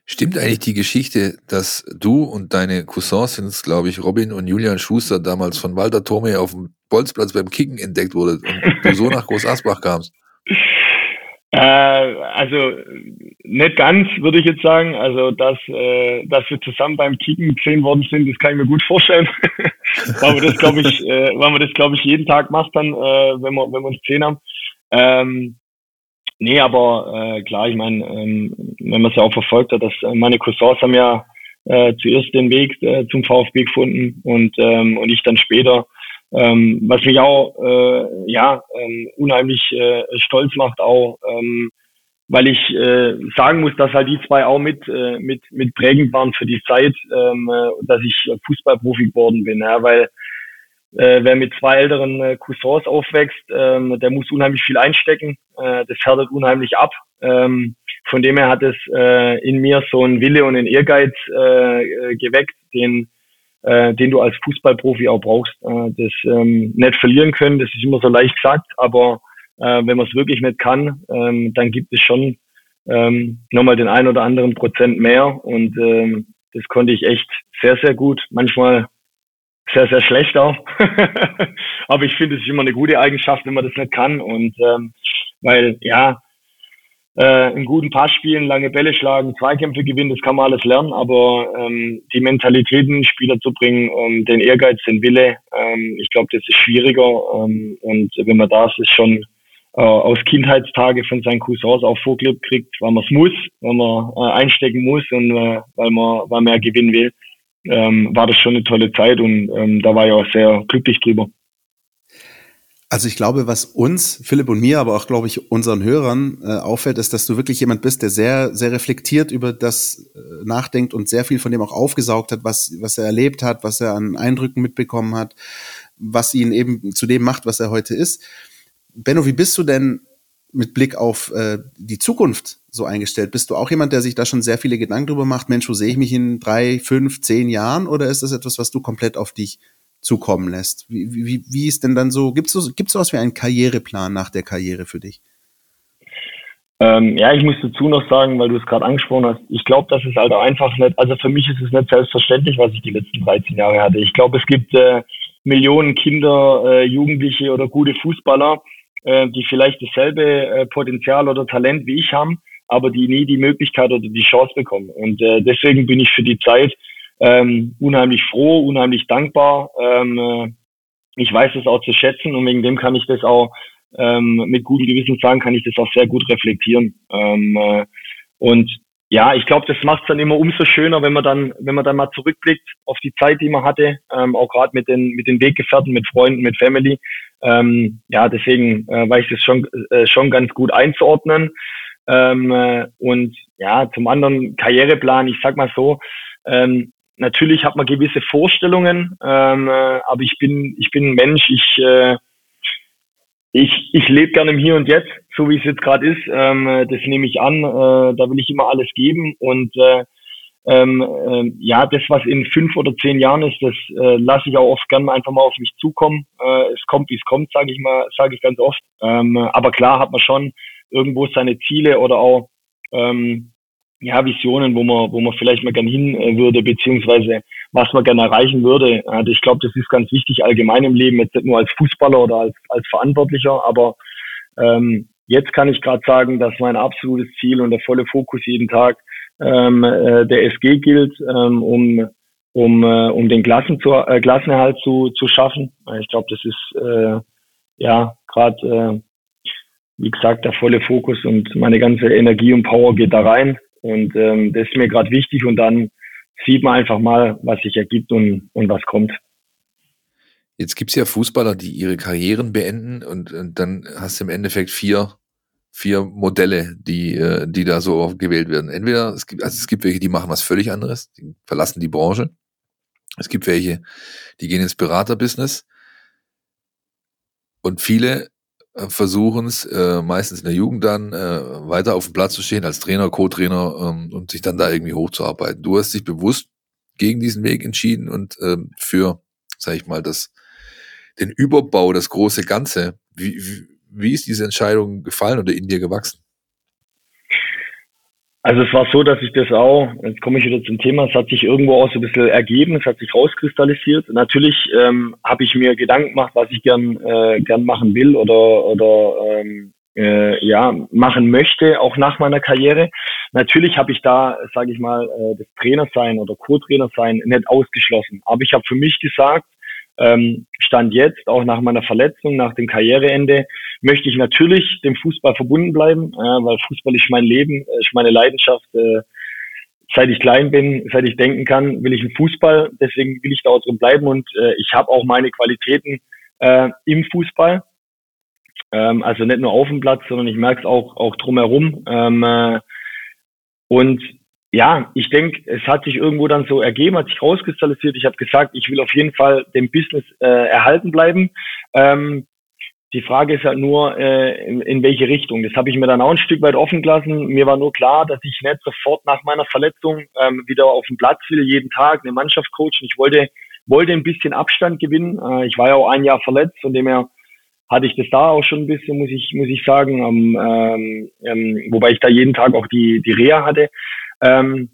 Stimmt eigentlich die Geschichte, dass du und deine Cousins sind glaube ich, Robin und Julian Schuster damals von Walter Tome auf dem Bolzplatz beim Kicken entdeckt wurde und du so nach Groß Asbach kamst? Äh, also nicht ganz, würde ich jetzt sagen. Also dass, äh, dass wir zusammen beim Kicken gesehen worden sind, das kann ich mir gut vorstellen. weil wir das, glaube ich, äh, weil wir das, glaube ich, jeden Tag macht dann, äh, wenn wir, wenn wir uns gesehen haben. Ähm, nee, aber äh, klar, ich meine, ähm, wenn man es ja auch verfolgt hat, dass äh, meine Cousins haben ja äh, zuerst den Weg äh, zum VfB gefunden und, ähm, und ich dann später. Ähm, was mich auch äh, ja ähm, unheimlich äh, stolz macht, auch ähm, weil ich äh, sagen muss, dass halt die zwei auch mit äh, mit mit prägend waren für die Zeit, ähm, äh, dass ich Fußballprofi geworden bin, ja, weil äh, wer mit zwei älteren äh, Cousins aufwächst, ähm, der muss unheimlich viel einstecken, äh, das härtet unheimlich ab. Ähm, von dem her hat es äh, in mir so einen Wille und einen Ehrgeiz äh, äh geweckt, den äh, den du als Fußballprofi auch brauchst. Äh, das ähm, nicht verlieren können, das ist immer so leicht gesagt, aber äh, wenn man es wirklich nicht kann, ähm, dann gibt es schon ähm, nochmal den ein oder anderen Prozent mehr und ähm, das konnte ich echt sehr, sehr gut. Manchmal sehr, sehr schlecht auch. aber ich finde, es ist immer eine gute Eigenschaft, wenn man das nicht kann. Und ähm, weil ja, äh, einen guten Pass spielen, lange Bälle schlagen, Zweikämpfe gewinnen, das kann man alles lernen, aber ähm, die Mentalitäten Spieler zu bringen, ähm, den Ehrgeiz, den Wille, ähm, ich glaube, das ist schwieriger. Ähm, und wenn man das ist schon äh, aus Kindheitstage von seinen Cousins auch vorgelebt kriegt, weil man es muss, weil man äh, einstecken muss und äh, weil man weil man ja gewinnen will, ähm, war das schon eine tolle Zeit und ähm, da war ich auch sehr glücklich drüber. Also ich glaube, was uns, Philipp und mir, aber auch, glaube ich, unseren Hörern äh, auffällt, ist, dass du wirklich jemand bist, der sehr, sehr reflektiert über das äh, nachdenkt und sehr viel von dem auch aufgesaugt hat, was, was er erlebt hat, was er an Eindrücken mitbekommen hat, was ihn eben zu dem macht, was er heute ist. Benno, wie bist du denn mit Blick auf äh, die Zukunft so eingestellt? Bist du auch jemand, der sich da schon sehr viele Gedanken drüber macht? Mensch, wo sehe ich mich in drei, fünf, zehn Jahren? Oder ist das etwas, was du komplett auf dich zukommen lässt. Wie, wie, wie ist denn dann so, gibt es so, gibt's sowas wie einen Karriereplan nach der Karriere für dich? Ähm, ja, ich muss dazu noch sagen, weil du es gerade angesprochen hast, ich glaube, das ist halt einfach nicht, also für mich ist es nicht selbstverständlich, was ich die letzten 13 Jahre hatte. Ich glaube, es gibt äh, Millionen Kinder, äh, Jugendliche oder gute Fußballer, äh, die vielleicht dasselbe äh, Potenzial oder Talent wie ich haben, aber die nie die Möglichkeit oder die Chance bekommen. Und äh, deswegen bin ich für die Zeit, ähm, unheimlich froh, unheimlich dankbar. Ähm, äh, ich weiß es auch zu schätzen und wegen dem kann ich das auch ähm, mit gutem Gewissen sagen, kann ich das auch sehr gut reflektieren. Ähm, äh, und ja, ich glaube, das macht es dann immer umso schöner, wenn man dann, wenn man dann mal zurückblickt auf die Zeit, die man hatte, ähm, auch gerade mit den mit den Weggefährten, mit Freunden, mit Family. Ähm, ja, deswegen äh, weiß ich das schon äh, schon ganz gut einzuordnen. Ähm, äh, und ja, zum anderen Karriereplan, ich sag mal so, ähm, natürlich hat man gewisse Vorstellungen, ähm, äh, aber ich bin, ich bin ein Mensch, ich, äh, ich, ich lebe gerne im Hier und Jetzt, so wie es jetzt gerade ist. Ähm, das nehme ich an. Äh, da will ich immer alles geben. Und äh, ähm, äh, ja, das, was in fünf oder zehn Jahren ist, das äh, lasse ich auch oft gerne einfach mal auf mich zukommen. Äh, es kommt, wie es kommt, sage ich mal, sage ich ganz oft. Ähm, aber klar hat man schon irgendwo seine Ziele oder auch ähm, ja, Visionen, wo man, wo man vielleicht mal gern hin äh, würde, beziehungsweise was man gerne erreichen würde. Also ich glaube, das ist ganz wichtig allgemein im Leben, jetzt nicht nur als Fußballer oder als, als Verantwortlicher, aber ähm, jetzt kann ich gerade sagen, dass mein absolutes Ziel und der volle Fokus jeden Tag ähm, äh, der SG gilt, ähm, um um, äh, um den Klassen zu, äh, Klassenerhalt zu, zu schaffen. Ich glaube, das ist äh, ja gerade, äh, wie gesagt, der volle Fokus und meine ganze Energie und Power geht da rein. Und ähm, das ist mir gerade wichtig und dann sieht man einfach mal, was sich ergibt und, und was kommt. Jetzt gibt es ja Fußballer, die ihre Karrieren beenden und, und, dann hast du im Endeffekt vier, vier Modelle, die, äh, die da so gewählt werden. Entweder es gibt, also es gibt welche, die machen was völlig anderes, die verlassen die Branche. Es gibt welche, die gehen ins Beraterbusiness. Und viele äh, versuchen es äh, meistens in der Jugend dann äh, weiter auf dem Platz zu stehen als Trainer, Co-Trainer ähm, und sich dann da irgendwie hochzuarbeiten. Du hast dich bewusst gegen diesen Weg entschieden und ähm, für, sag ich mal, das, den Überbau, das große Ganze. Wie, wie, wie ist diese Entscheidung gefallen oder in dir gewachsen? Also es war so, dass ich das auch, jetzt komme ich wieder zum Thema, es hat sich irgendwo auch so ein bisschen ergeben, es hat sich rauskristallisiert. Natürlich ähm, habe ich mir Gedanken gemacht, was ich gern, äh, gern machen will oder, oder ähm, äh, ja, machen möchte, auch nach meiner Karriere. Natürlich habe ich da, sage ich mal, äh, das Trainer sein oder Co-Trainer sein nicht ausgeschlossen. Aber ich habe für mich gesagt, ähm, Stand jetzt, auch nach meiner Verletzung, nach dem Karriereende, möchte ich natürlich dem Fußball verbunden bleiben, äh, weil Fußball ist mein Leben, äh, ist meine Leidenschaft. Äh, seit ich klein bin, seit ich denken kann, will ich einen Fußball. Deswegen will ich da auch drin bleiben und äh, ich habe auch meine Qualitäten äh, im Fußball. Ähm, also nicht nur auf dem Platz, sondern ich merke es auch, auch drumherum. Ähm, äh, und ja, ich denke, es hat sich irgendwo dann so ergeben, hat sich rauskristallisiert. Ich habe gesagt, ich will auf jeden Fall dem Business äh, erhalten bleiben. Ähm, die Frage ist halt nur, äh, in, in welche Richtung. Das habe ich mir dann auch ein Stück weit offen gelassen. Mir war nur klar, dass ich nicht sofort nach meiner Verletzung ähm, wieder auf den Platz will, jeden Tag eine Mannschaft coachen. Ich wollte, wollte ein bisschen Abstand gewinnen. Äh, ich war ja auch ein Jahr verletzt, von dem her hatte ich das da auch schon ein bisschen, muss ich, muss ich sagen. Ähm, ähm, wobei ich da jeden Tag auch die, die Reha hatte. Ähm,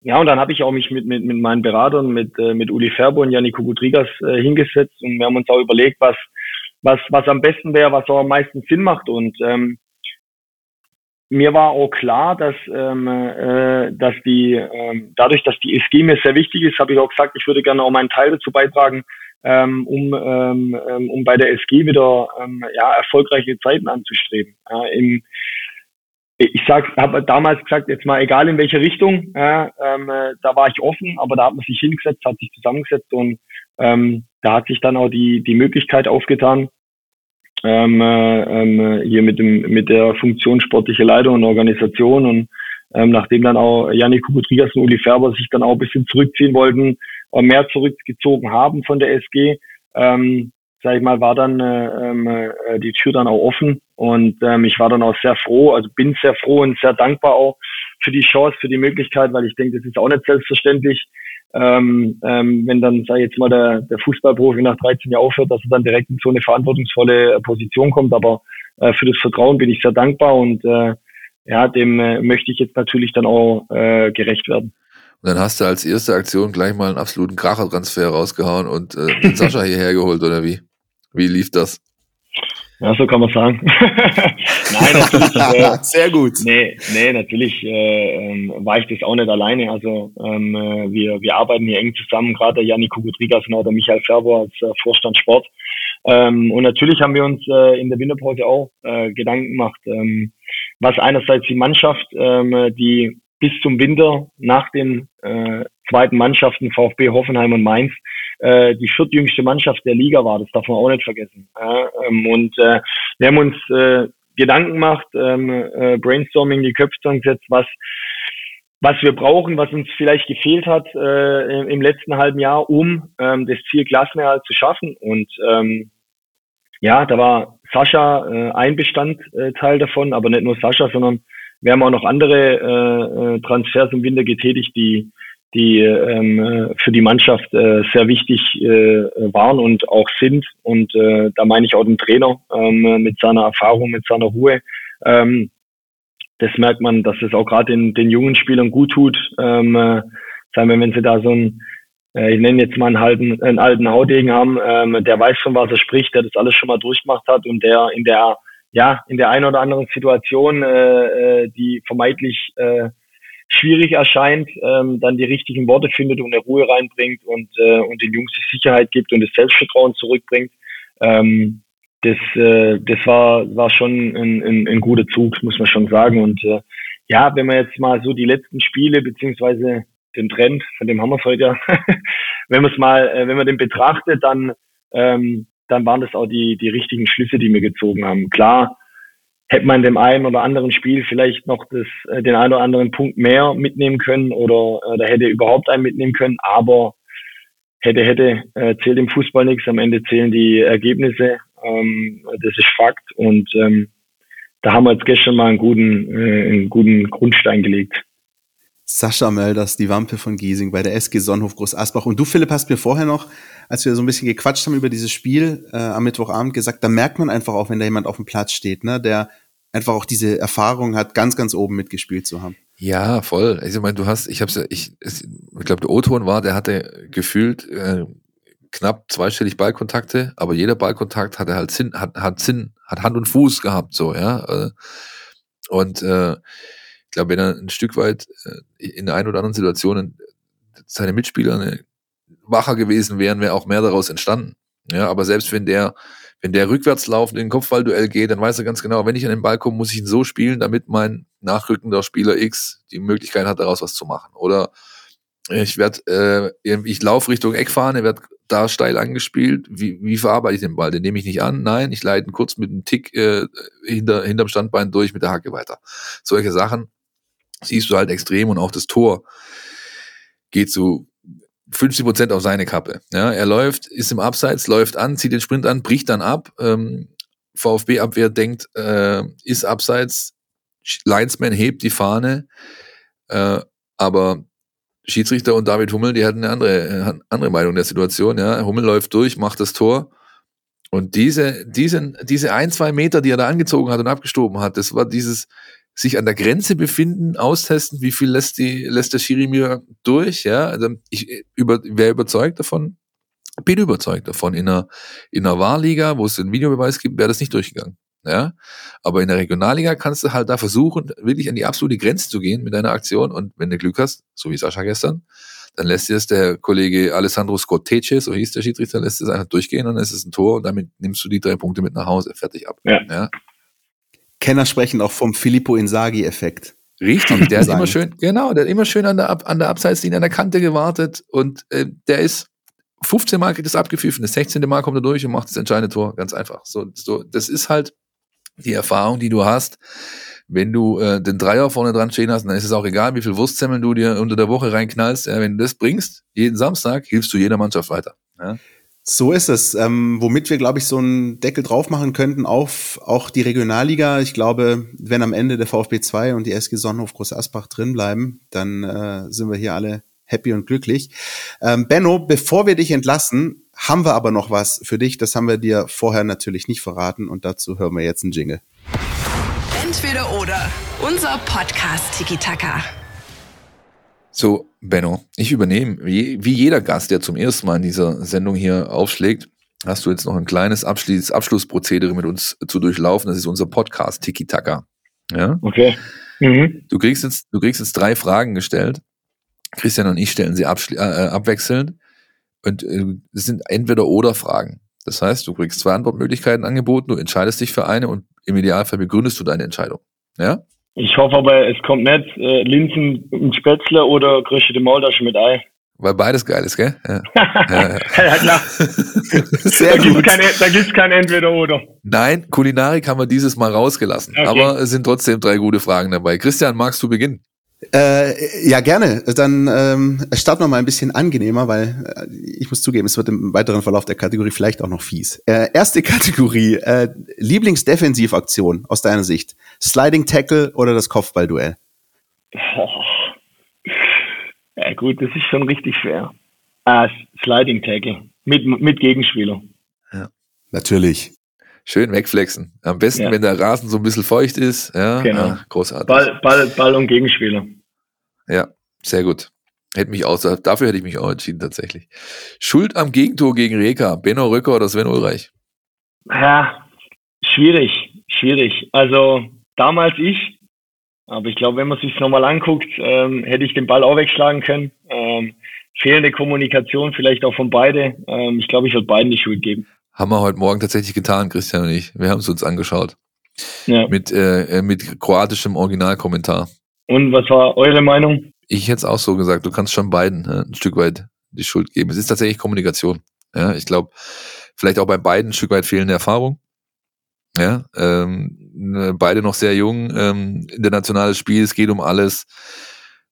ja, und dann habe ich auch mich mit, mit, mit meinen Beratern, mit, äh, mit Uli Ferbo und Janik Kugudrigas äh, hingesetzt und wir haben uns auch überlegt, was, was, was am besten wäre, was auch am meisten Sinn macht. Und ähm, mir war auch klar, dass, ähm, äh, dass die, ähm, dadurch, dass die SG mir sehr wichtig ist, habe ich auch gesagt, ich würde gerne auch meinen Teil dazu beitragen, ähm, um, ähm, ähm um bei der SG wieder ähm, ja, erfolgreiche Zeiten anzustreben. Ja, im, ich sag, habe damals gesagt, jetzt mal egal in welche Richtung, ähm, äh, da war ich offen, aber da hat man sich hingesetzt, hat sich zusammengesetzt und ähm, da hat sich dann auch die die Möglichkeit aufgetan, ähm, äh, ähm, hier mit dem mit der Funktion sportliche Leitung und Organisation und ähm, nachdem dann auch Janik Kukutrigas und Uli Färber sich dann auch ein bisschen zurückziehen wollten, äh, mehr zurückgezogen haben von der SG, ähm, sag ich mal, war dann äh, ähm, äh, die Tür dann auch offen und ähm, ich war dann auch sehr froh, also bin sehr froh und sehr dankbar auch für die Chance, für die Möglichkeit, weil ich denke, das ist auch nicht selbstverständlich, ähm, ähm, wenn dann, sag ich jetzt mal, der, der Fußballprofi nach 13 Jahren aufhört, dass er dann direkt in so eine verantwortungsvolle Position kommt. Aber äh, für das Vertrauen bin ich sehr dankbar und äh, ja, dem äh, möchte ich jetzt natürlich dann auch äh, gerecht werden. Und dann hast du als erste Aktion gleich mal einen absoluten Krachertransfer rausgehauen und äh, den Sascha hierher geholt, oder wie? Wie lief das? Ja, so kann man sagen. Nein, natürlich. Äh, Sehr gut. Nee, nee natürlich äh, ähm, war ich das auch nicht alleine. Also ähm, äh, wir, wir arbeiten hier eng zusammen, gerade der Janik Kukutrigas und auch der Michael Ferber als äh, Vorstand Sport. Ähm, und natürlich haben wir uns äh, in der Winterpause auch äh, Gedanken gemacht, ähm, was einerseits die Mannschaft, ähm, die bis zum Winter nach den äh, zweiten Mannschaften VfB Hoffenheim und Mainz äh, die viertjüngste Mannschaft der Liga war. Das darf man auch nicht vergessen. Ja, ähm, und äh, wir haben uns äh, Gedanken gemacht, ähm, äh, Brainstorming, die Köpfe gesetzt, was was wir brauchen, was uns vielleicht gefehlt hat äh, im letzten halben Jahr, um ähm, das Ziel Klassenerhalt zu schaffen. Und ähm, ja, da war Sascha äh, ein Bestandteil davon, aber nicht nur Sascha, sondern wir haben auch noch andere äh, äh Transfers im Winter getätigt, die, die ähm, für die Mannschaft äh, sehr wichtig äh, waren und auch sind. Und äh, da meine ich auch den Trainer ähm, mit seiner Erfahrung, mit seiner Ruhe. Ähm, das merkt man, dass es auch gerade den, den jungen Spielern gut tut. Ähm, äh, sagen wir, wenn sie da so ein äh, ich nenne jetzt mal einen, halten, einen alten Haudegen haben, ähm, der weiß von was er spricht, der das alles schon mal durchgemacht hat und der in der ja in der einen oder anderen Situation, äh, äh, die vermeintlich äh, schwierig erscheint, ähm, dann die richtigen Worte findet und eine Ruhe reinbringt und äh, und den Jungs die Sicherheit gibt und das Selbstvertrauen zurückbringt. Ähm, das äh, das war war schon ein, ein, ein guter Zug, muss man schon sagen und äh, ja, wenn man jetzt mal so die letzten Spiele beziehungsweise den Trend, von dem haben wir es heute ja. wenn man es mal, äh, wenn man den betrachtet, dann, ähm, dann waren das auch die, die richtigen Schlüsse, die wir gezogen haben. Klar, hätte man in dem einen oder anderen Spiel vielleicht noch das, äh, den einen oder anderen Punkt mehr mitnehmen können oder, oder hätte überhaupt einen mitnehmen können, aber hätte, hätte, äh, zählt im Fußball nichts, am Ende zählen die Ergebnisse, ähm, das ist Fakt und ähm, da haben wir jetzt gestern mal einen guten, äh, einen guten Grundstein gelegt. Sascha Mölders, die Wampe von Giesing bei der SG Sonnhof Groß Asbach. Und du, Philipp, hast mir vorher noch, als wir so ein bisschen gequatscht haben über dieses Spiel äh, am Mittwochabend gesagt, da merkt man einfach auch, wenn da jemand auf dem Platz steht, ne, der einfach auch diese Erfahrung hat, ganz, ganz oben mitgespielt zu haben. Ja, voll. Also, ich meine, du hast, ich hab's ja, ich, ich glaube, der O-Ton war, der hatte gefühlt äh, knapp zweistellig Ballkontakte, aber jeder Ballkontakt hatte halt Sinn, hat, hat Sinn, hat Hand und Fuß gehabt, so, ja. Äh, und äh, glaube, wenn er ein Stück weit äh, in der einen oder anderen Situation seine Mitspieler eine, wacher gewesen wären, wäre auch mehr daraus entstanden. Ja, aber selbst wenn der, wenn der rückwärts laufend in ein Kopfballduell geht, dann weiß er ganz genau, wenn ich an den Ball komme, muss ich ihn so spielen, damit mein nachrückender Spieler X die Möglichkeit hat, daraus was zu machen. Oder ich werde, äh, ich laufe Richtung Eckfahne, werde da steil angespielt. Wie, wie verarbeite ich den Ball? Den nehme ich nicht an. Nein, ich leite ihn kurz mit einem Tick äh, hinter, hinterm Standbein durch mit der Hacke weiter. Solche Sachen siehst du halt extrem und auch das Tor geht so 50 Prozent auf seine Kappe. Ja, er läuft, ist im Abseits, läuft an, zieht den Sprint an, bricht dann ab. Ähm, VfB-Abwehr denkt, äh, ist Abseits. Linesman hebt die Fahne, äh, aber Schiedsrichter und David Hummel, die hatten eine andere, äh, andere Meinung der Situation. Ja, Hummel läuft durch, macht das Tor. Und diese, diesen, diese ein, zwei Meter, die er da angezogen hat und abgestoben hat, das war dieses, sich an der Grenze befinden, austesten, wie viel lässt die, lässt der Schiri mir durch, ja. Also ich über, wäre überzeugt davon, bin überzeugt davon. In einer, in einer Wahrliga, wo es einen Videobeweis gibt, wäre das nicht durchgegangen. Ja, aber in der Regionalliga kannst du halt da versuchen, wirklich an die absolute Grenze zu gehen mit deiner Aktion. Und wenn du Glück hast, so wie Sascha gestern, dann lässt dir das der Kollege Alessandro Scottece, so hieß der Schiedsrichter, lässt es einfach durchgehen und dann ist es ein Tor und damit nimmst du die drei Punkte mit nach Hause, fertig ab. Ja. ja? Kenner sprechen auch vom Filippo Inzaghi-Effekt. Richtig, der ist immer schön, genau, der hat immer schön an der, an der Abseitslinie, an der Kante gewartet und äh, der ist 15 Mal kriegt es abgepfiffen, das 16. Mal kommt er durch und macht das entscheidende Tor, ganz einfach. So, so, das ist halt die Erfahrung, die du hast. Wenn du äh, den Dreier vorne dran stehen hast, dann ist es auch egal, wie viel Wurstzemmeln du dir unter der Woche reinknallst. Ja, wenn du das bringst, jeden Samstag, hilfst du jeder Mannschaft weiter. Ja? So ist es. Ähm, womit wir, glaube ich, so einen Deckel drauf machen könnten auf auch die Regionalliga. Ich glaube, wenn am Ende der VfB 2 und die SG Sonnenhof Groß Asbach drin bleiben, dann äh, sind wir hier alle happy und glücklich. Ähm, Benno, bevor wir dich entlassen, haben wir aber noch was für dich. Das haben wir dir vorher natürlich nicht verraten und dazu hören wir jetzt einen Jingle. Entweder oder. Unser Podcast Tiki Taka. So, Benno, ich übernehme, wie, wie jeder Gast, der zum ersten Mal in dieser Sendung hier aufschlägt, hast du jetzt noch ein kleines Abschluss, Abschlussprozedere mit uns zu durchlaufen. Das ist unser Podcast Tiki Taka. Ja? Okay. Mhm. Du kriegst jetzt, du kriegst jetzt drei Fragen gestellt. Christian und ich stellen sie äh, abwechselnd. Und äh, es sind entweder oder Fragen. Das heißt, du kriegst zwei Antwortmöglichkeiten angeboten, du entscheidest dich für eine und im Idealfall begründest du deine Entscheidung. Ja? Ich hoffe aber, es kommt nicht äh, Linsen und Spätzle oder geröstete Maultasche mit Ei. Weil beides geil ist, gell? Ja, ja, ja. ja klar. Sehr da gibt es keine, kein Entweder-Oder. Nein, Kulinarik haben wir dieses Mal rausgelassen. Okay. Aber es sind trotzdem drei gute Fragen dabei. Christian, magst du beginnen? Äh, ja, gerne. Dann ähm, starten wir mal ein bisschen angenehmer, weil äh, ich muss zugeben, es wird im weiteren Verlauf der Kategorie vielleicht auch noch fies. Äh, erste Kategorie, äh, Lieblingsdefensivaktion aus deiner Sicht. Sliding Tackle oder das Kopfballduell? Ja gut, das ist schon richtig schwer. Ah, Sliding Tackle mit, mit Gegenspieler. Ja. Natürlich. Schön wegflexen. Am besten, ja. wenn der Rasen so ein bisschen feucht ist. Ja, genau. Ah, großartig. Ball, Ball, Ball und Gegenspieler. Ja, sehr gut. Hätte mich auch, dafür hätte ich mich auch entschieden, tatsächlich. Schuld am Gegentor gegen Reka. Benno Röcker oder Sven Ulreich? Ja, schwierig, schwierig. Also, damals ich, aber ich glaube, wenn man sich nochmal anguckt, ähm, hätte ich den Ball auch wegschlagen können. Ähm, fehlende Kommunikation vielleicht auch von beide. Ähm, ich glaube, ich würde beiden die Schuld geben. Haben wir heute Morgen tatsächlich getan, Christian und ich. Wir haben es uns angeschaut. Ja. Mit, äh, mit kroatischem Originalkommentar. Und was war eure Meinung? Ich hätte es auch so gesagt, du kannst schon beiden äh, ein Stück weit die Schuld geben. Es ist tatsächlich Kommunikation. Ja, ich glaube, vielleicht auch bei beiden ein Stück weit fehlende Erfahrung. Ja, ähm, beide noch sehr jung, ähm, internationales Spiel, es geht um alles.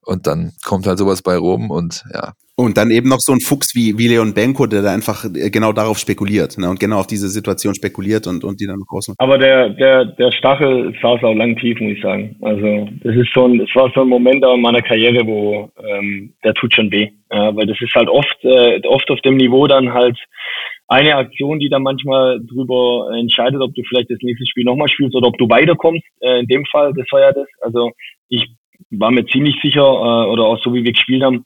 Und dann kommt halt sowas bei rum und ja, und dann eben noch so ein Fuchs wie, wie Leon Benko, der da einfach äh, genau darauf spekuliert ne, und genau auf diese Situation spekuliert und, und die dann rausmacht. Aber der, der, der Stachel saß auch lang tief, muss ich sagen. Also das ist schon, es war so ein Moment in meiner Karriere, wo ähm, der tut schon weh. Ja, weil das ist halt oft, äh, oft auf dem Niveau dann halt eine Aktion, die dann manchmal drüber entscheidet, ob du vielleicht das nächste Spiel nochmal spielst oder ob du weiterkommst. Äh, in dem Fall, das war ja das. Also ich war mir ziemlich sicher, äh, oder auch so wie wir gespielt haben,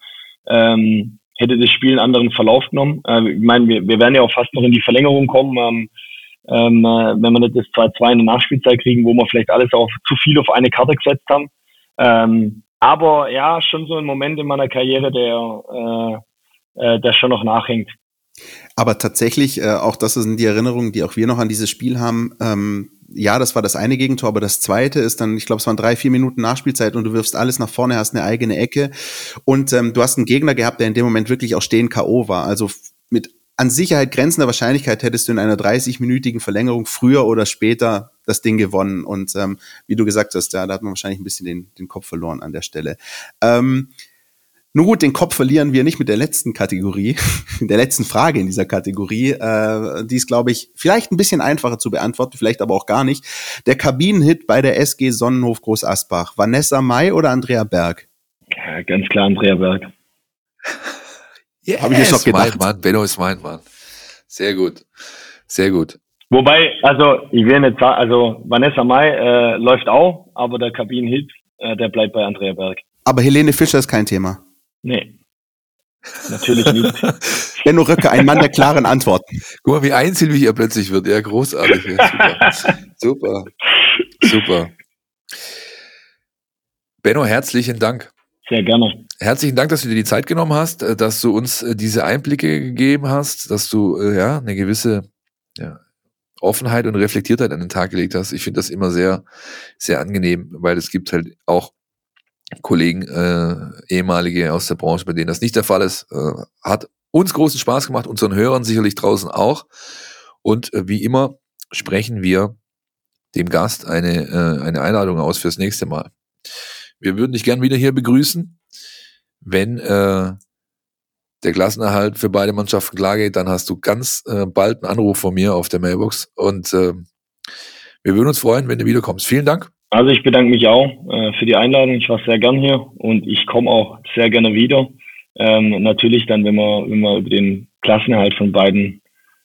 ähm, hätte das Spiel einen anderen Verlauf genommen. Äh, ich meine, wir, wir werden ja auch fast noch in die Verlängerung kommen, ähm, ähm, äh, wenn wir nicht das 2-2 in der Nachspielzeit kriegen, wo wir vielleicht alles auf zu viel auf eine Karte gesetzt haben. Ähm, aber ja, schon so ein Moment in meiner Karriere, der, äh, äh, der schon noch nachhängt. Aber tatsächlich, äh, auch das sind die Erinnerungen, die auch wir noch an dieses Spiel haben. Ähm, ja, das war das eine Gegentor, aber das zweite ist dann, ich glaube, es waren drei, vier Minuten Nachspielzeit und du wirfst alles nach vorne, hast eine eigene Ecke und ähm, du hast einen Gegner gehabt, der in dem Moment wirklich auch stehen K.O. war. Also mit an Sicherheit grenzender Wahrscheinlichkeit hättest du in einer 30-minütigen Verlängerung früher oder später das Ding gewonnen. Und ähm, wie du gesagt hast, ja, da hat man wahrscheinlich ein bisschen den, den Kopf verloren an der Stelle. Ähm, nun gut, den Kopf verlieren wir nicht mit der letzten Kategorie, der letzten Frage in dieser Kategorie. Äh, die ist, glaube ich, vielleicht ein bisschen einfacher zu beantworten, vielleicht aber auch gar nicht. Der Kabinenhit bei der SG Sonnenhof Groß Asbach. Vanessa May oder Andrea Berg? Ja, ganz klar Andrea Berg. yes, Habe ich jetzt noch gedacht. Mein Mann, Benno ist mein Mann. Sehr gut. Sehr gut. Wobei, also ich will nicht sagen, also Vanessa May äh, läuft auch, aber der Kabinenhit, äh, der bleibt bei Andrea Berg. Aber Helene Fischer ist kein Thema. Nee. Natürlich nicht. Benno Röcke, ein Mann der klaren Antworten. Guck mal, wie einsilbig er plötzlich wird. Ja, großartig. Ja, super. super. Super. Benno, herzlichen Dank. Sehr gerne. Herzlichen Dank, dass du dir die Zeit genommen hast, äh, dass du uns äh, diese Einblicke gegeben hast, dass du äh, ja eine gewisse ja, Offenheit und Reflektiertheit an den Tag gelegt hast. Ich finde das immer sehr, sehr angenehm, weil es gibt halt auch Kollegen, äh, ehemalige aus der Branche, bei denen das nicht der Fall ist. Äh, hat uns großen Spaß gemacht, unseren Hörern sicherlich draußen auch. Und äh, wie immer sprechen wir dem Gast eine, äh, eine Einladung aus fürs nächste Mal. Wir würden dich gern wieder hier begrüßen. Wenn äh, der Klassenerhalt für beide Mannschaften klar geht, dann hast du ganz äh, bald einen Anruf von mir auf der Mailbox. Und äh, wir würden uns freuen, wenn du wiederkommst. Vielen Dank. Also ich bedanke mich auch äh, für die Einladung. Ich war sehr gern hier und ich komme auch sehr gerne wieder. Ähm, natürlich dann, wenn wir, wenn wir über den Klassenerhalt von beiden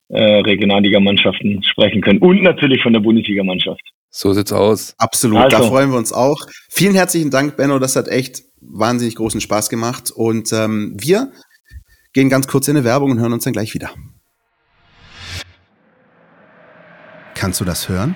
äh, Regionalligamannschaften sprechen können und natürlich von der Bundesligamannschaft. So sieht's aus. Absolut, also. da freuen wir uns auch. Vielen herzlichen Dank, Benno. Das hat echt wahnsinnig großen Spaß gemacht. Und ähm, wir gehen ganz kurz in eine Werbung und hören uns dann gleich wieder. Kannst du das hören?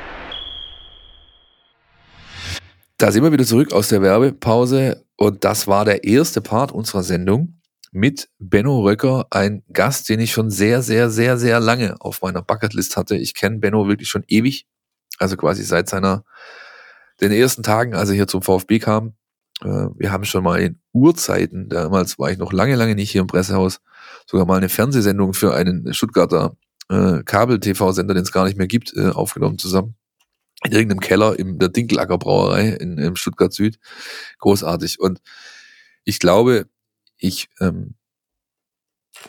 Da sind wir wieder zurück aus der Werbepause und das war der erste Part unserer Sendung mit Benno Röcker, ein Gast, den ich schon sehr, sehr, sehr, sehr lange auf meiner Bucketlist hatte. Ich kenne Benno wirklich schon ewig, also quasi seit seiner, den ersten Tagen, als er hier zum VfB kam. Äh, wir haben schon mal in Urzeiten, damals war ich noch lange, lange nicht hier im Pressehaus, sogar mal eine Fernsehsendung für einen Stuttgarter äh, Kabel-TV-Sender, den es gar nicht mehr gibt, äh, aufgenommen zusammen in irgendeinem Keller in der Dinkelacker Brauerei in, in Stuttgart Süd. Großartig. Und ich glaube, ich ähm,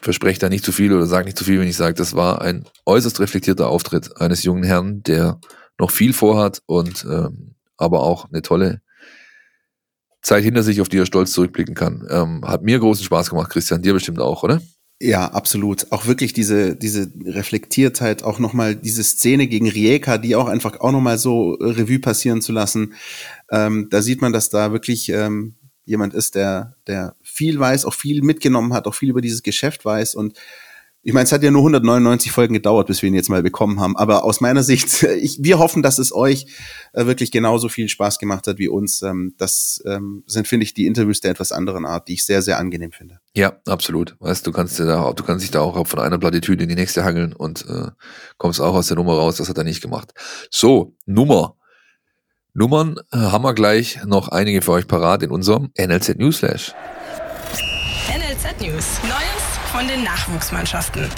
verspreche da nicht zu viel oder sage nicht zu viel, wenn ich sage, das war ein äußerst reflektierter Auftritt eines jungen Herrn, der noch viel vorhat und ähm, aber auch eine tolle Zeit hinter sich, auf die er stolz zurückblicken kann. Ähm, hat mir großen Spaß gemacht, Christian, dir bestimmt auch, oder? Ja, absolut. Auch wirklich diese, diese Reflektiertheit, auch nochmal diese Szene gegen Rijeka, die auch einfach auch nochmal so äh, Revue passieren zu lassen. Ähm, da sieht man, dass da wirklich ähm, jemand ist, der, der viel weiß, auch viel mitgenommen hat, auch viel über dieses Geschäft weiß und ich meine, es hat ja nur 199 Folgen gedauert, bis wir ihn jetzt mal bekommen haben. Aber aus meiner Sicht, ich, wir hoffen, dass es euch äh, wirklich genauso viel Spaß gemacht hat wie uns. Ähm, das ähm, sind, finde ich, die Interviews der etwas anderen Art, die ich sehr, sehr angenehm finde. Ja, absolut. Weißt du, kannst dir da, du kannst dich da auch von einer Plattitüde in die nächste hangeln und äh, kommst auch aus der Nummer raus. Das hat er nicht gemacht. So, Nummer. Nummern äh, haben wir gleich noch einige für euch parat in unserem NLZ Newsflash. NLZ News. Von den Nachwuchsmannschaften.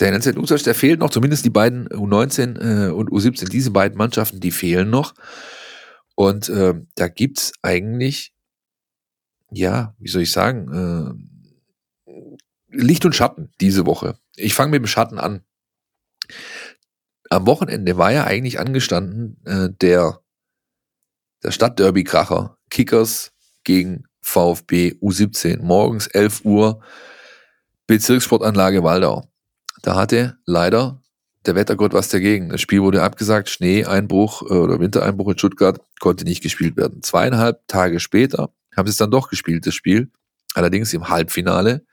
Der NLZ Newsflash, der fehlt noch, zumindest die beiden U19 äh, und U17. Diese beiden Mannschaften, die fehlen noch. Und äh, da gibt's eigentlich, ja, wie soll ich sagen, äh, Licht und Schatten diese Woche. Ich fange mit dem Schatten an. Am Wochenende war ja eigentlich angestanden äh, der der Stadtderby-Kracher. Kickers gegen VfB U17. Morgens 11 Uhr, Bezirkssportanlage Waldau. Da hatte leider der Wettergott was dagegen. Das Spiel wurde abgesagt, Schneeeinbruch äh, oder Wintereinbruch in Stuttgart konnte nicht gespielt werden. Zweieinhalb Tage später haben sie es dann doch gespielt, das Spiel. Allerdings im Halbfinale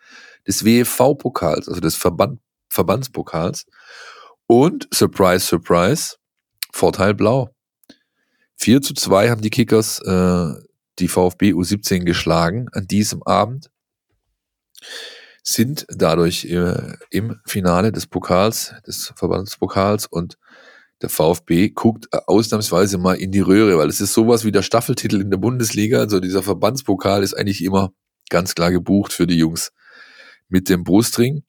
des WFV-Pokals, also des Verband, Verbandspokals. Und, surprise, surprise, Vorteil blau. 4 zu 2 haben die Kickers äh, die VfB U17 geschlagen an diesem Abend, sind dadurch äh, im Finale des Pokals, des Verbandspokals und der VfB guckt äh, ausnahmsweise mal in die Röhre, weil es ist sowas wie der Staffeltitel in der Bundesliga. Also dieser Verbandspokal ist eigentlich immer ganz klar gebucht für die Jungs mit dem Brustring.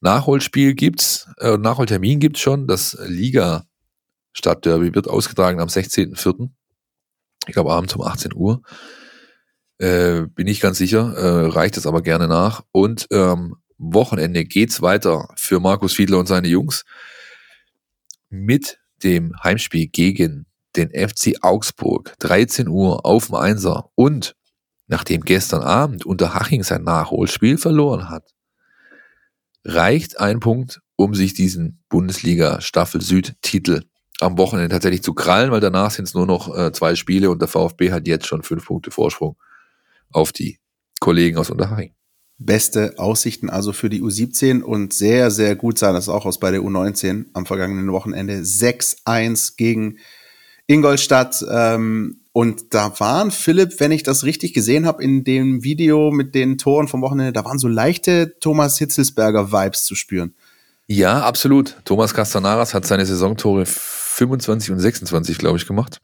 Nachholspiel gibt's, äh, Nachholtermin gibt's schon. Das Liga Stadtderby wird ausgetragen am 16.04. Ich glaube abends um 18 Uhr. Äh, bin ich ganz sicher, äh, reicht es aber gerne nach. Und ähm, Wochenende geht's weiter für Markus Fiedler und seine Jungs mit dem Heimspiel gegen den FC Augsburg. 13 Uhr auf dem Einser. Und nachdem gestern Abend Unterhaching sein Nachholspiel verloren hat, reicht ein Punkt, um sich diesen Bundesliga Staffel Süd Titel am Wochenende tatsächlich zu krallen, weil danach sind es nur noch äh, zwei Spiele und der VfB hat jetzt schon fünf Punkte Vorsprung auf die Kollegen aus Unterhaching. Beste Aussichten also für die U17 und sehr, sehr gut sah das auch aus bei der U19 am vergangenen Wochenende. 6-1 gegen Ingolstadt. Ähm, und da waren, Philipp, wenn ich das richtig gesehen habe, in dem Video mit den Toren vom Wochenende, da waren so leichte Thomas Hitzelsberger Vibes zu spüren. Ja, absolut. Thomas Castanaras hat seine Saisontore 25 und 26, glaube ich, gemacht.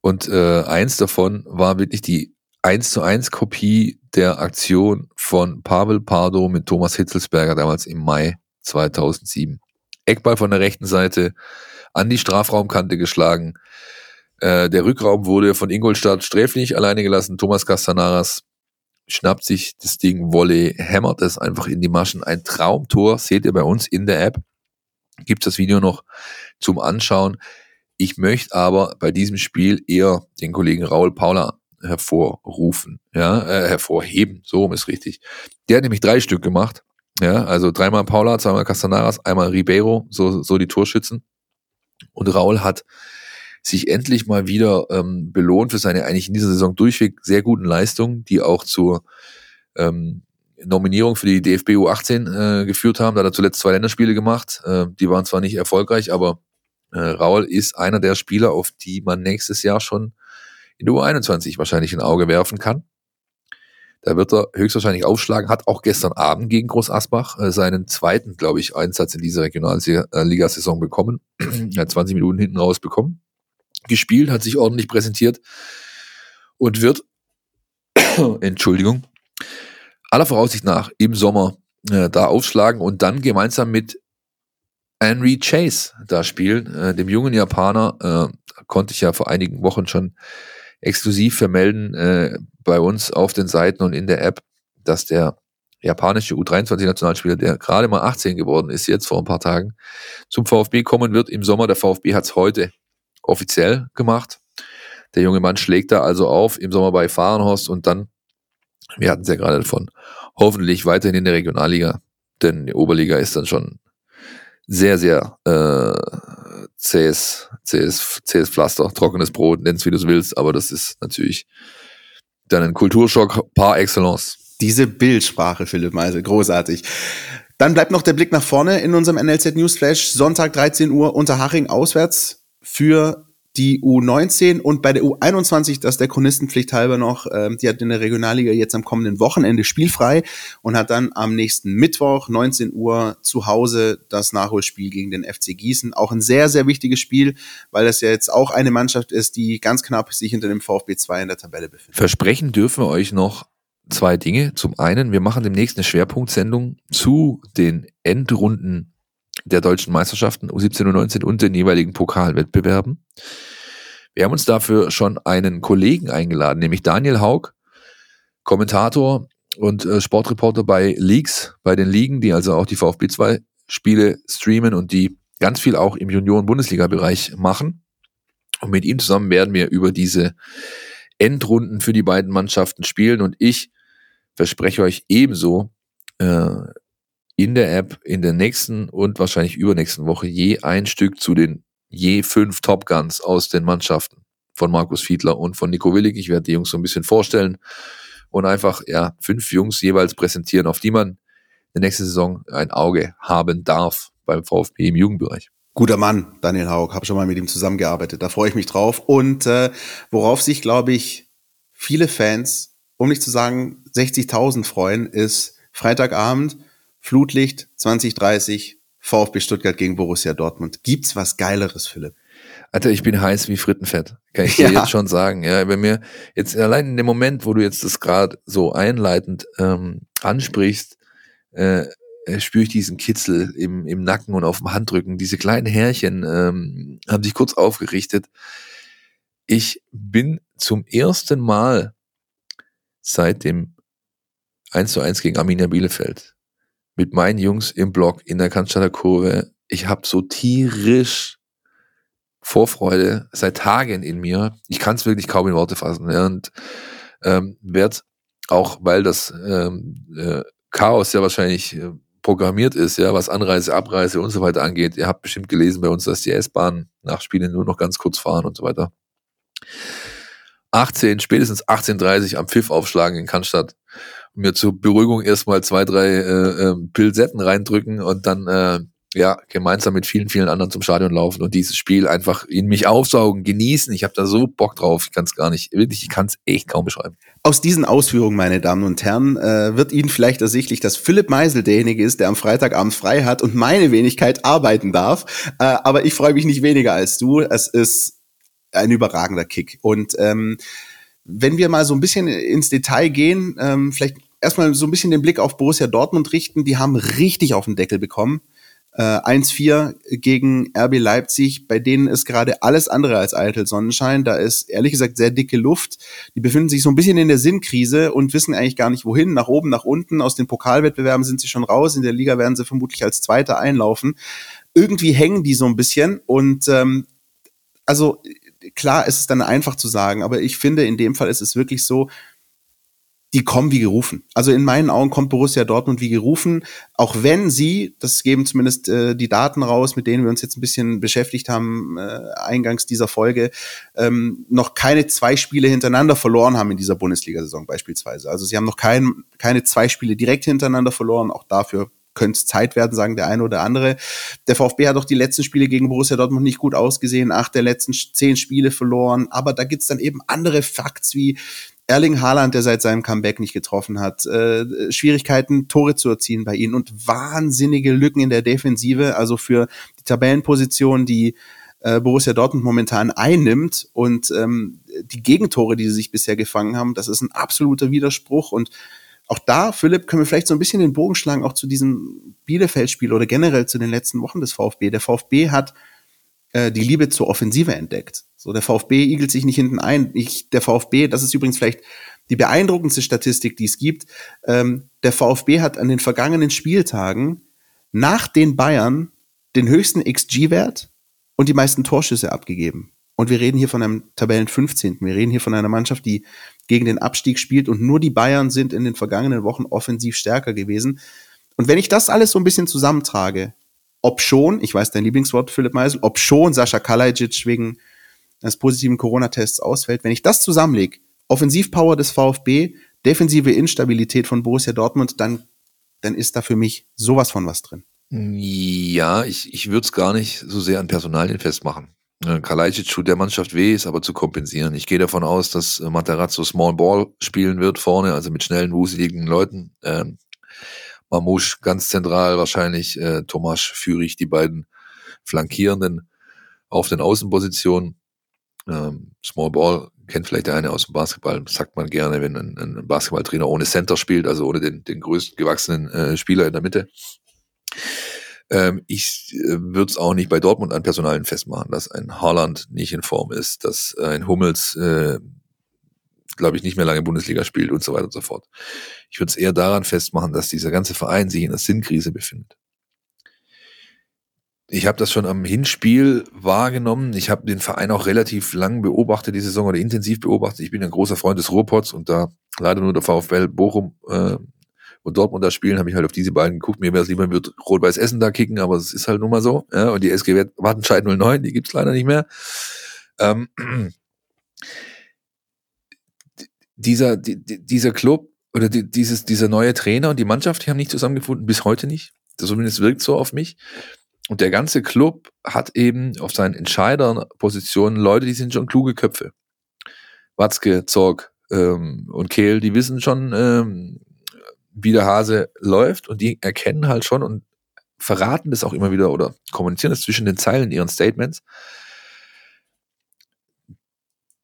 Und äh, eins davon war wirklich die 1 zu 1 Kopie der Aktion von Pavel Pardo mit Thomas Hitzelsberger damals im Mai 2007. Eckball von der rechten Seite an die Strafraumkante geschlagen. Äh, der Rückraum wurde von Ingolstadt sträflich alleine gelassen. Thomas Castanaras schnappt sich das Ding Volley, hämmert es einfach in die Maschen. Ein Traumtor, seht ihr bei uns in der App. Gibt das Video noch zum Anschauen. Ich möchte aber bei diesem Spiel eher den Kollegen Raul Paula hervorrufen, ja, äh, hervorheben, so rum ist richtig. Der hat nämlich drei Stück gemacht, ja, also dreimal Paula, zweimal Castanaras, einmal Ribeiro, so, so die Torschützen. Und Raul hat sich endlich mal wieder ähm, belohnt für seine eigentlich in dieser Saison durchweg sehr guten Leistungen, die auch zur ähm, Nominierung für die DFB U18 äh, geführt haben. Da hat er zuletzt zwei Länderspiele gemacht. Äh, die waren zwar nicht erfolgreich, aber äh, Raul ist einer der Spieler, auf die man nächstes Jahr schon in der U21 wahrscheinlich ein Auge werfen kann. Da wird er höchstwahrscheinlich aufschlagen, hat auch gestern Abend gegen Groß Asbach äh, seinen zweiten, glaube ich, Einsatz in dieser Regionalligasaison bekommen. er hat 20 Minuten hinten raus bekommen. Gespielt, hat sich ordentlich präsentiert und wird, Entschuldigung, aller Voraussicht nach im Sommer äh, da aufschlagen und dann gemeinsam mit Henry Chase da spielen, äh, dem jungen Japaner, äh, konnte ich ja vor einigen Wochen schon exklusiv vermelden äh, bei uns auf den Seiten und in der App, dass der japanische U23-Nationalspieler, der gerade mal 18 geworden ist, jetzt vor ein paar Tagen, zum VfB kommen wird im Sommer. Der VfB hat es heute offiziell gemacht. Der junge Mann schlägt da also auf im Sommer bei Fahrenhorst und dann, wir hatten es ja gerade davon, hoffentlich weiterhin in der Regionalliga, denn die Oberliga ist dann schon sehr, sehr äh, zähes, zähes, zähes Pflaster, trockenes Brot, nenn's wie du es willst, aber das ist natürlich dann ein Kulturschock par excellence. Diese Bildsprache, Philipp Meisel, großartig. Dann bleibt noch der Blick nach vorne in unserem NLZ Newsflash. Sonntag 13 Uhr unter Haching auswärts für die U19 und bei der U21, das der Chronistenpflicht halber noch, ähm, die hat in der Regionalliga jetzt am kommenden Wochenende spielfrei und hat dann am nächsten Mittwoch 19 Uhr zu Hause das Nachholspiel gegen den FC Gießen. Auch ein sehr, sehr wichtiges Spiel, weil das ja jetzt auch eine Mannschaft ist, die ganz knapp sich hinter dem VfB 2 in der Tabelle befindet. Versprechen dürfen wir euch noch zwei Dinge. Zum einen, wir machen demnächst eine Schwerpunktsendung zu den Endrunden der deutschen Meisterschaften U17 und 19 und den jeweiligen Pokalwettbewerben. Wir haben uns dafür schon einen Kollegen eingeladen, nämlich Daniel Haug, Kommentator und äh, Sportreporter bei Leagues, bei den Ligen, die also auch die VfB 2 Spiele streamen und die ganz viel auch im Junioren-Bundesliga-Bereich machen. Und mit ihm zusammen werden wir über diese Endrunden für die beiden Mannschaften spielen und ich verspreche euch ebenso äh, in der App in der nächsten und wahrscheinlich übernächsten Woche je ein Stück zu den je fünf Top Guns aus den Mannschaften von Markus Fiedler und von Nico Willig. Ich werde die Jungs so ein bisschen vorstellen und einfach ja fünf Jungs jeweils präsentieren, auf die man in der nächsten Saison ein Auge haben darf beim VfB im Jugendbereich. Guter Mann, Daniel Haug, habe schon mal mit ihm zusammengearbeitet. Da freue ich mich drauf. Und äh, worauf sich, glaube ich, viele Fans, um nicht zu sagen 60.000 freuen, ist Freitagabend Flutlicht 2030, VfB Stuttgart gegen Borussia Dortmund. Gibt's was Geileres, Philipp? Alter, ich bin heiß wie Frittenfett, kann ich dir ja. jetzt schon sagen. Ja, wenn mir jetzt allein in dem Moment, wo du jetzt das gerade so einleitend ähm, ansprichst, äh, äh, spüre ich diesen Kitzel im, im Nacken und auf dem Handrücken. Diese kleinen Härchen ähm, haben sich kurz aufgerichtet. Ich bin zum ersten Mal seit dem 1 zu 1 gegen Arminia Bielefeld mit meinen Jungs im Block in der Cannstatter Kurve. Ich habe so tierisch Vorfreude seit Tagen in mir. Ich kann es wirklich kaum in Worte fassen. Ja, und ähm, werde auch, weil das ähm, äh, Chaos ja wahrscheinlich äh, programmiert ist, ja, was Anreise, Abreise und so weiter angeht. Ihr habt bestimmt gelesen bei uns, dass die S-Bahn nach Spielen nur noch ganz kurz fahren und so weiter. 18, spätestens 18.30 am Pfiff aufschlagen in Cannstatt mir zur Beruhigung erstmal zwei, drei äh, äh, Pilsetten reindrücken und dann äh, ja gemeinsam mit vielen, vielen anderen zum Stadion laufen und dieses Spiel einfach in mich aufsaugen, genießen. Ich habe da so Bock drauf. Ich kann es gar nicht, wirklich, ich kann es echt kaum beschreiben. Aus diesen Ausführungen, meine Damen und Herren, äh, wird Ihnen vielleicht ersichtlich, dass Philipp Meisel derjenige ist, der am Freitagabend frei hat und meine Wenigkeit arbeiten darf. Äh, aber ich freue mich nicht weniger als du. Es ist ein überragender Kick. Und ähm, wenn wir mal so ein bisschen ins Detail gehen, ähm, vielleicht erstmal so ein bisschen den Blick auf Borussia Dortmund richten. Die haben richtig auf den Deckel bekommen. Äh, 1-4 gegen RB Leipzig, bei denen ist gerade alles andere als eitel Sonnenschein. Da ist ehrlich gesagt sehr dicke Luft. Die befinden sich so ein bisschen in der Sinnkrise und wissen eigentlich gar nicht wohin. Nach oben, nach unten. Aus den Pokalwettbewerben sind sie schon raus. In der Liga werden sie vermutlich als Zweiter einlaufen. Irgendwie hängen die so ein bisschen und ähm, also klar ist es dann einfach zu sagen, aber ich finde, in dem Fall ist es wirklich so, die kommen wie gerufen. Also in meinen Augen kommt Borussia Dortmund wie gerufen, auch wenn sie, das geben zumindest äh, die Daten raus, mit denen wir uns jetzt ein bisschen beschäftigt haben, äh, eingangs dieser Folge, ähm, noch keine zwei Spiele hintereinander verloren haben in dieser Bundesliga-Saison beispielsweise. Also sie haben noch kein, keine zwei Spiele direkt hintereinander verloren, auch dafür könnte es Zeit werden, sagen der eine oder andere. Der VfB hat auch die letzten Spiele gegen Borussia Dortmund nicht gut ausgesehen, acht der letzten zehn Spiele verloren, aber da gibt's dann eben andere Facts wie Erling Haaland, der seit seinem Comeback nicht getroffen hat, äh, Schwierigkeiten, Tore zu erzielen bei ihnen und wahnsinnige Lücken in der Defensive, also für die Tabellenposition, die äh, Borussia Dortmund momentan einnimmt und ähm, die Gegentore, die sie sich bisher gefangen haben, das ist ein absoluter Widerspruch und auch da, Philipp, können wir vielleicht so ein bisschen den Bogen schlagen, auch zu diesem Bielefeld-Spiel oder generell zu den letzten Wochen des VfB. Der VfB hat äh, die Liebe zur Offensive entdeckt. So, der VfB igelt sich nicht hinten ein. Ich, der VfB, das ist übrigens vielleicht die beeindruckendste Statistik, die es gibt. Ähm, der VfB hat an den vergangenen Spieltagen nach den Bayern den höchsten XG-Wert und die meisten Torschüsse abgegeben. Und wir reden hier von einem Tabellen 15. Wir reden hier von einer Mannschaft, die gegen den Abstieg spielt und nur die Bayern sind in den vergangenen Wochen offensiv stärker gewesen. Und wenn ich das alles so ein bisschen zusammentrage, ob schon, ich weiß dein Lieblingswort, Philipp Meisel, ob schon Sascha Kalajic wegen eines positiven Corona-Tests ausfällt, wenn ich das zusammenlege, Offensivpower des VfB, defensive Instabilität von Borussia Dortmund, dann, dann ist da für mich sowas von was drin. Ja, ich, ich würde es gar nicht so sehr an Personalien festmachen. Äh, Kalajdzic tut der Mannschaft weh, ist aber zu kompensieren. Ich gehe davon aus, dass äh, Materazzo Small Ball spielen wird vorne, also mit schnellen, wuseligen Leuten. Ähm, Mamouche ganz zentral wahrscheinlich, äh, Tomasz Führig, die beiden Flankierenden auf den Außenpositionen. Ähm, Small Ball kennt vielleicht der eine aus dem Basketball, sagt man gerne, wenn ein, ein Basketballtrainer ohne Center spielt, also ohne den, den größten gewachsenen äh, Spieler in der Mitte. Ähm, ich äh, würde es auch nicht bei Dortmund an Personalien festmachen, dass ein Haaland nicht in Form ist, dass ein Hummels, äh, glaube ich, nicht mehr lange Bundesliga spielt und so weiter und so fort. Ich würde es eher daran festmachen, dass dieser ganze Verein sich in einer Sinnkrise befindet. Ich habe das schon am Hinspiel wahrgenommen. Ich habe den Verein auch relativ lang beobachtet, die Saison oder intensiv beobachtet. Ich bin ein großer Freund des Ruhrpots und da leider nur der VfL Bochum äh, und Dortmund da spielen, habe ich halt auf diese beiden geguckt. Mir wäre es lieber, wird Rot-Weiß Essen da kicken, aber es ist halt nun mal so. Ja, und die SG Wattenscheid 09, die gibt's leider nicht mehr. Ähm, dieser, die, dieser Club oder die, dieses, dieser neue Trainer und die Mannschaft, die haben nicht zusammengefunden, bis heute nicht. Zumindest wirkt so auf mich. Und der ganze Club hat eben auf seinen Entscheiderpositionen Leute, die sind schon kluge Köpfe. Watzke, Zorg ähm, und Kehl, die wissen schon, ähm, wie der Hase läuft und die erkennen halt schon und verraten das auch immer wieder oder kommunizieren das zwischen den Zeilen in ihren Statements,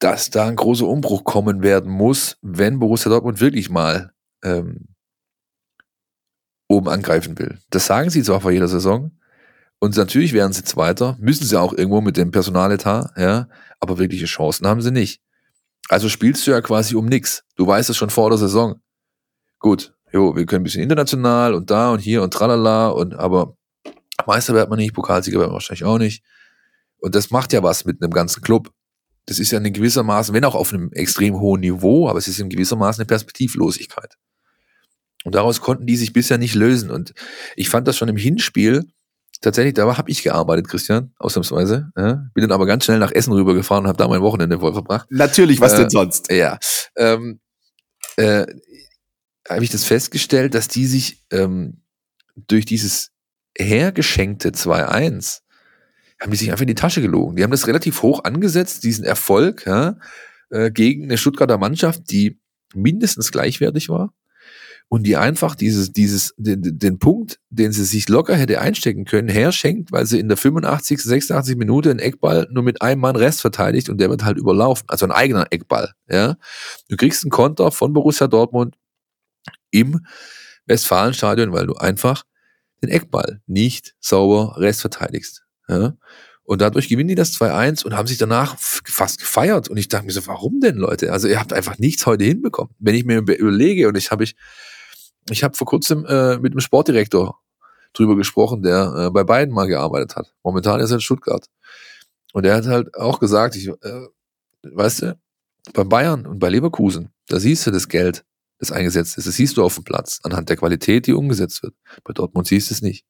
dass da ein großer Umbruch kommen werden muss, wenn Borussia Dortmund wirklich mal ähm, oben angreifen will. Das sagen sie zwar vor jeder Saison, und natürlich wären sie Zweiter, müssen sie auch irgendwo mit dem Personaletat, ja, aber wirkliche Chancen haben sie nicht. Also spielst du ja quasi um nix. Du weißt es schon vor der Saison. Gut, jo, wir können ein bisschen international und da und hier und tralala und aber Meister wird man nicht, Pokalsieger wird man wahrscheinlich auch nicht. Und das macht ja was mit einem ganzen Club. Das ist ja in gewissermaßen, wenn auch auf einem extrem hohen Niveau, aber es ist in gewissermaßen eine Perspektivlosigkeit. Und daraus konnten die sich bisher nicht lösen. Und ich fand das schon im Hinspiel, tatsächlich, da habe ich gearbeitet, Christian, ausnahmsweise. Ja. Bin dann aber ganz schnell nach Essen rübergefahren und habe da mein Wochenende voll verbracht. Natürlich, was äh, denn sonst? Ja. Ähm, äh, habe ich das festgestellt, dass die sich ähm, durch dieses hergeschenkte 2-1 haben die sich einfach in die Tasche gelogen. Die haben das relativ hoch angesetzt, diesen Erfolg ja, äh, gegen eine Stuttgarter Mannschaft, die mindestens gleichwertig war und die einfach dieses, dieses, den, den Punkt, den sie sich locker hätte einstecken können, herschenkt, weil sie in der 85, 86 Minute einen Eckball nur mit einem Mann Rest verteidigt und der wird halt überlaufen. Also ein eigener Eckball, ja. Du kriegst einen Konter von Borussia Dortmund im Westfalenstadion, weil du einfach den Eckball nicht sauber Rest verteidigst, ja. Und dadurch gewinnen die das 2-1 und haben sich danach fast gefeiert. Und ich dachte mir so, warum denn, Leute? Also ihr habt einfach nichts heute hinbekommen. Wenn ich mir überlege, und ich habe ich, ich habe vor kurzem äh, mit dem Sportdirektor drüber gesprochen, der äh, bei beiden mal gearbeitet hat. Momentan ist er in Stuttgart. Und er hat halt auch gesagt, ich, äh, weißt du, bei Bayern und bei Leverkusen, da siehst du das Geld, das eingesetzt ist. Das siehst du auf dem Platz, anhand der Qualität, die umgesetzt wird. Bei Dortmund siehst du es nicht.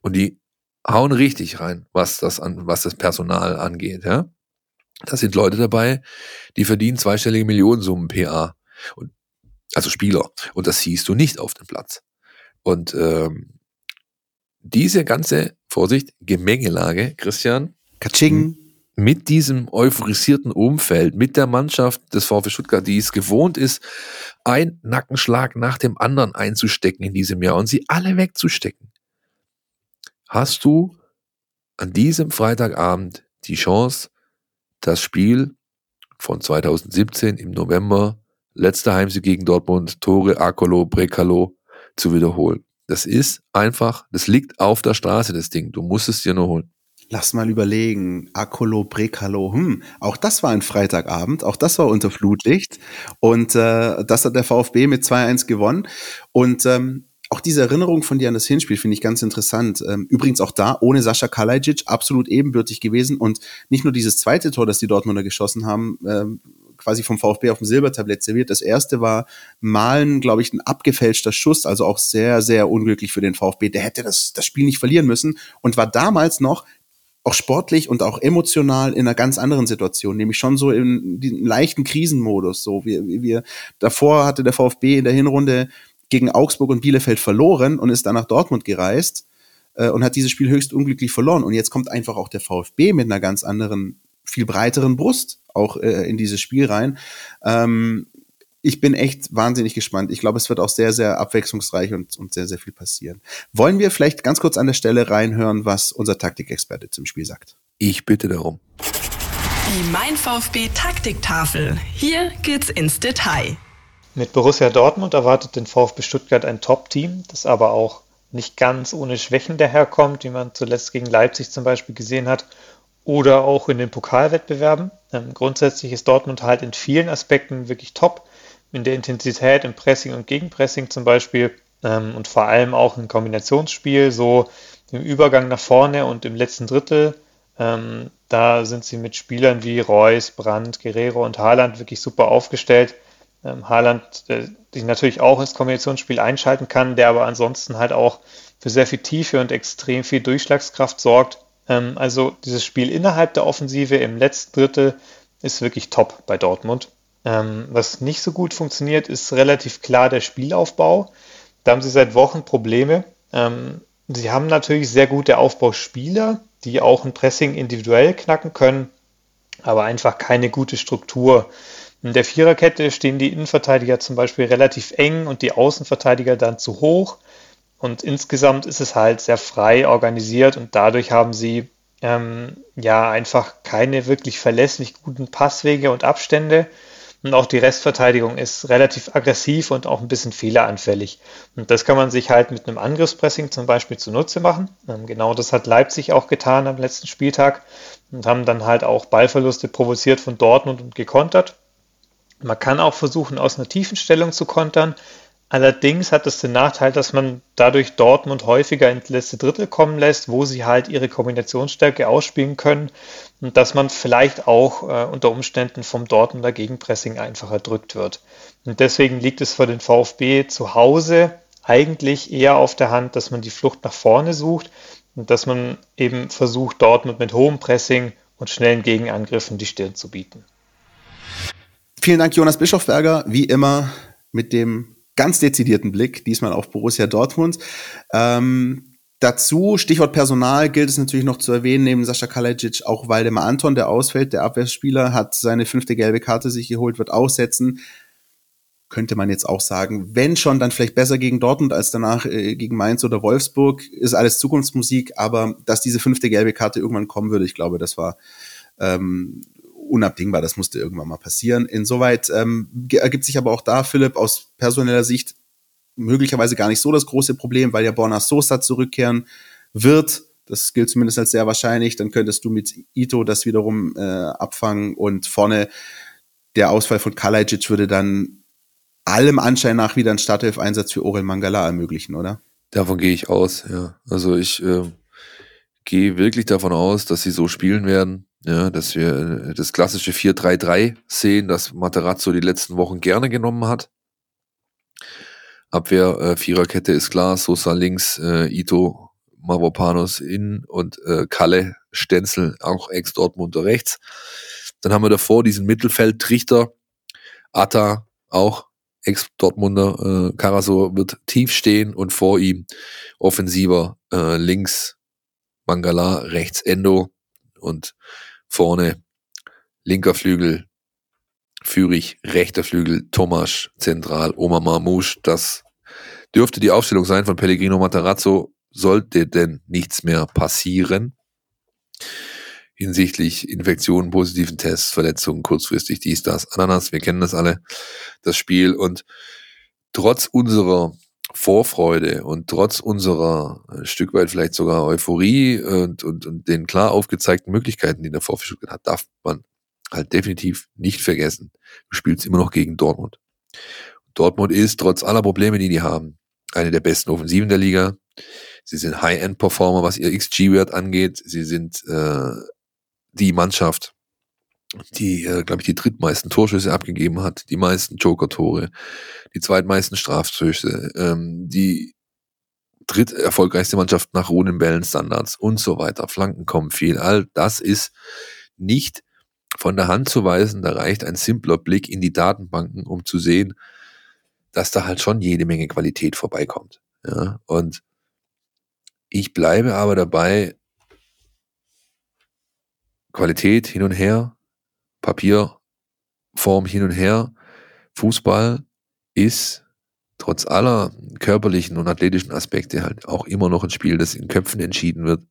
Und die hauen richtig rein, was das an, was das Personal angeht, ja. Da sind Leute dabei, die verdienen zweistellige Millionensummen PA. Und also Spieler. Und das siehst du nicht auf dem Platz. Und ähm, diese ganze, Vorsicht, Gemengelage, Christian, Katsching. mit diesem euphorisierten Umfeld, mit der Mannschaft des VfB Stuttgart, die es gewohnt ist, ein Nackenschlag nach dem anderen einzustecken in diesem Jahr und sie alle wegzustecken, hast du an diesem Freitagabend die Chance, das Spiel von 2017 im November, letzter Heimsieg gegen Dortmund, Tore Akolo, Brekalo zu wiederholen. Das ist einfach, das liegt auf der Straße, das Ding. Du musst es dir nur holen. Lass mal überlegen. Akolo, Brekalo, hm, auch das war ein Freitagabend, auch das war unter Flutlicht. Und äh, das hat der VfB mit 2-1 gewonnen. Und ähm, auch diese Erinnerung von dir an das Hinspiel finde ich ganz interessant. Ähm, übrigens auch da, ohne Sascha Kalajic, absolut ebenbürtig gewesen. Und nicht nur dieses zweite Tor, das die Dortmunder geschossen haben, ähm, quasi vom VfB auf dem Silbertablett serviert. Das erste war Malen, glaube ich, ein abgefälschter Schuss, also auch sehr, sehr unglücklich für den VfB. Der hätte das, das Spiel nicht verlieren müssen und war damals noch auch sportlich und auch emotional in einer ganz anderen Situation, nämlich schon so in den leichten Krisenmodus. So wie, wie wir davor hatte der VfB in der Hinrunde gegen Augsburg und Bielefeld verloren und ist dann nach Dortmund gereist äh, und hat dieses Spiel höchst unglücklich verloren. Und jetzt kommt einfach auch der VfB mit einer ganz anderen, viel breiteren Brust auch äh, in dieses Spiel rein. Ähm, ich bin echt wahnsinnig gespannt. Ich glaube, es wird auch sehr, sehr abwechslungsreich und, und sehr, sehr viel passieren. Wollen wir vielleicht ganz kurz an der Stelle reinhören, was unser Taktikexperte zum Spiel sagt? Ich bitte darum. Die Mein VfB Taktiktafel. Hier geht's ins Detail. Mit Borussia Dortmund erwartet den VfB Stuttgart ein Top-Team, das aber auch nicht ganz ohne Schwächen daherkommt, wie man zuletzt gegen Leipzig zum Beispiel gesehen hat, oder auch in den Pokalwettbewerben. Ähm, grundsätzlich ist Dortmund halt in vielen Aspekten wirklich top in der Intensität im Pressing und Gegenpressing zum Beispiel ähm, und vor allem auch im Kombinationsspiel, so im Übergang nach vorne und im letzten Drittel. Ähm, da sind sie mit Spielern wie Reus, Brandt, Guerrero und Haaland wirklich super aufgestellt. Ähm, Haaland, der sich natürlich auch ins Kombinationsspiel einschalten kann, der aber ansonsten halt auch für sehr viel Tiefe und extrem viel Durchschlagskraft sorgt. Ähm, also dieses Spiel innerhalb der Offensive im letzten Drittel ist wirklich top bei Dortmund. Ähm, was nicht so gut funktioniert, ist relativ klar der Spielaufbau. Da haben sie seit Wochen Probleme. Ähm, sie haben natürlich sehr gute Aufbauspieler, die auch ein Pressing individuell knacken können, aber einfach keine gute Struktur. In der Viererkette stehen die Innenverteidiger zum Beispiel relativ eng und die Außenverteidiger dann zu hoch. Und insgesamt ist es halt sehr frei organisiert und dadurch haben sie ähm, ja einfach keine wirklich verlässlich guten Passwege und Abstände. Und auch die Restverteidigung ist relativ aggressiv und auch ein bisschen fehleranfällig. Und das kann man sich halt mit einem Angriffspressing zum Beispiel zunutze machen. Ähm, genau das hat Leipzig auch getan am letzten Spieltag und haben dann halt auch Ballverluste provoziert von Dortmund und gekontert. Man kann auch versuchen, aus einer tiefen Stellung zu kontern. Allerdings hat es den Nachteil, dass man dadurch Dortmund häufiger ins letzte Drittel kommen lässt, wo sie halt ihre Kombinationsstärke ausspielen können und dass man vielleicht auch äh, unter Umständen vom Dortmunder Gegenpressing einfach erdrückt wird. Und deswegen liegt es für den VfB zu Hause eigentlich eher auf der Hand, dass man die Flucht nach vorne sucht und dass man eben versucht, Dortmund mit hohem Pressing und schnellen Gegenangriffen die Stirn zu bieten. Vielen Dank, Jonas Bischofberger, wie immer mit dem ganz dezidierten Blick, diesmal auf Borussia Dortmund. Ähm, dazu, Stichwort Personal, gilt es natürlich noch zu erwähnen, neben Sascha Kalajic auch Waldemar Anton, der ausfällt, der Abwehrspieler, hat seine fünfte gelbe Karte sich geholt, wird aussetzen. Könnte man jetzt auch sagen, wenn schon, dann vielleicht besser gegen Dortmund als danach äh, gegen Mainz oder Wolfsburg, ist alles Zukunftsmusik, aber dass diese fünfte gelbe Karte irgendwann kommen würde, ich glaube, das war ähm, unabdingbar. Das musste irgendwann mal passieren. Insoweit ähm, ergibt sich aber auch da, Philipp, aus personeller Sicht möglicherweise gar nicht so das große Problem, weil ja Borna Sosa zurückkehren wird. Das gilt zumindest als sehr wahrscheinlich. Dann könntest du mit Ito das wiederum äh, abfangen und vorne der Ausfall von Kalajic würde dann allem Anschein nach wieder einen Startelf-Einsatz für Orel Mangala ermöglichen, oder? Davon gehe ich aus, ja. Also ich äh, gehe wirklich davon aus, dass sie so spielen werden. Ja, dass wir äh, das klassische 4-3-3 sehen, das Materazzo die letzten Wochen gerne genommen hat. Abwehr, äh, Viererkette ist klar, Sosa links, äh, Ito, Mavropanos in und äh, Kalle, Stenzel, auch Ex-Dortmunder rechts. Dann haben wir davor diesen Mittelfeldtrichter, Atta auch Ex-Dortmunder äh, Karasor wird tief stehen und vor ihm offensiver äh, links Mangala, rechts Endo und vorne linker Flügel Fürich, rechter Flügel Tomasch, zentral Oma Marmouche. Das dürfte die Aufstellung sein von Pellegrino Matarazzo. Sollte denn nichts mehr passieren hinsichtlich Infektionen, positiven Tests, Verletzungen, kurzfristig dies, das, Ananas, wir kennen das alle, das Spiel und trotz unserer Vorfreude und trotz unserer ein äh, Stück weit vielleicht sogar Euphorie und, und, und den klar aufgezeigten Möglichkeiten, die der VfB hat, darf man halt definitiv nicht vergessen. Du spielst immer noch gegen Dortmund. Dortmund ist trotz aller Probleme, die die haben, eine der besten Offensiven der Liga. Sie sind High-End-Performer, was ihr XG-Wert angeht. Sie sind äh, die Mannschaft, die, äh, glaube ich, die drittmeisten Torschüsse abgegeben hat, die meisten Joker-Tore, die zweitmeisten Strafschüsse, ähm, die dritt erfolgreichste Mannschaft nach Runenbällen Standards und so weiter. Flanken kommen viel. All das ist nicht von der Hand zu weisen. Da reicht ein simpler Blick in die Datenbanken, um zu sehen, dass da halt schon jede Menge Qualität vorbeikommt. Ja, und ich bleibe aber dabei, Qualität hin und her, Papierform hin und her. Fußball ist trotz aller körperlichen und athletischen Aspekte halt auch immer noch ein Spiel, das in Köpfen entschieden wird.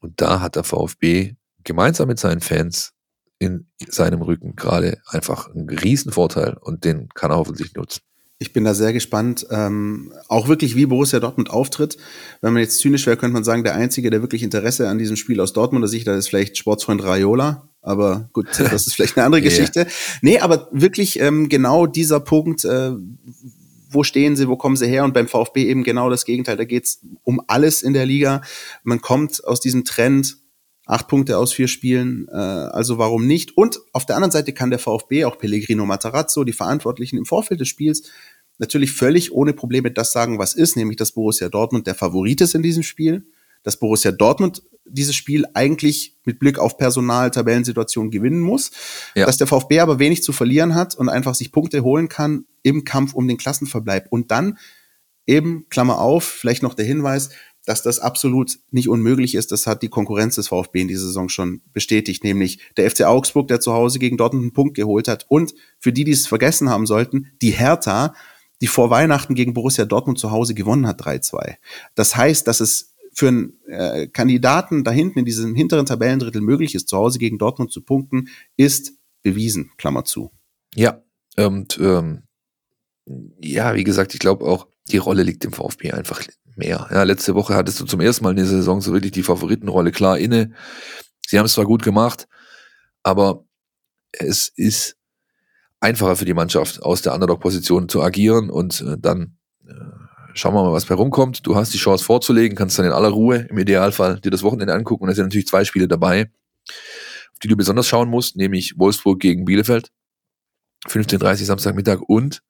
Und da hat der VfB gemeinsam mit seinen Fans in seinem Rücken gerade einfach einen Riesenvorteil und den kann er hoffentlich nutzen. Ich bin da sehr gespannt, ähm, auch wirklich wie Borussia Dortmund auftritt. Wenn man jetzt zynisch wäre, könnte man sagen, der Einzige, der wirklich Interesse an diesem Spiel aus Dortmunder Sicht hat, ist vielleicht Sportsfreund Raiola. Aber gut, das ist vielleicht eine andere Geschichte. yeah. Nee, aber wirklich ähm, genau dieser Punkt, äh, wo stehen sie, wo kommen sie her? Und beim VfB eben genau das Gegenteil. Da geht's um alles in der Liga. Man kommt aus diesem Trend, acht Punkte aus vier Spielen, äh, also warum nicht? Und auf der anderen Seite kann der VfB, auch Pellegrino Matarazzo, die Verantwortlichen im Vorfeld des Spiels, natürlich völlig ohne Probleme das sagen, was ist, nämlich dass Borussia Dortmund der Favorit ist in diesem Spiel, dass Borussia Dortmund dieses Spiel eigentlich mit Blick auf Personal, Tabellensituation gewinnen muss, ja. dass der VfB aber wenig zu verlieren hat und einfach sich Punkte holen kann im Kampf um den Klassenverbleib. Und dann eben, Klammer auf, vielleicht noch der Hinweis, dass das absolut nicht unmöglich ist. Das hat die Konkurrenz des VfB in dieser Saison schon bestätigt, nämlich der FC Augsburg, der zu Hause gegen Dortmund einen Punkt geholt hat. Und für die, die es vergessen haben sollten, die Hertha, die vor Weihnachten gegen Borussia Dortmund zu Hause gewonnen hat 3-2. Das heißt, dass es für einen äh, Kandidaten da hinten in diesem hinteren Tabellendrittel möglich ist, zu Hause gegen Dortmund zu punkten, ist bewiesen, Klammer zu. Ja, und ähm, ja, wie gesagt, ich glaube auch, die Rolle liegt im VfB einfach mehr. Ja, letzte Woche hattest du zum ersten Mal in der Saison so wirklich die Favoritenrolle klar inne. Sie haben es zwar gut gemacht, aber es ist einfacher für die Mannschaft, aus der Underdog-Position zu agieren und äh, dann äh, schauen wir mal, was bei rumkommt. Du hast die Chance vorzulegen, kannst dann in aller Ruhe im Idealfall dir das Wochenende angucken und es sind natürlich zwei Spiele dabei, auf die du besonders schauen musst, nämlich Wolfsburg gegen Bielefeld, 15.30 Samstagmittag und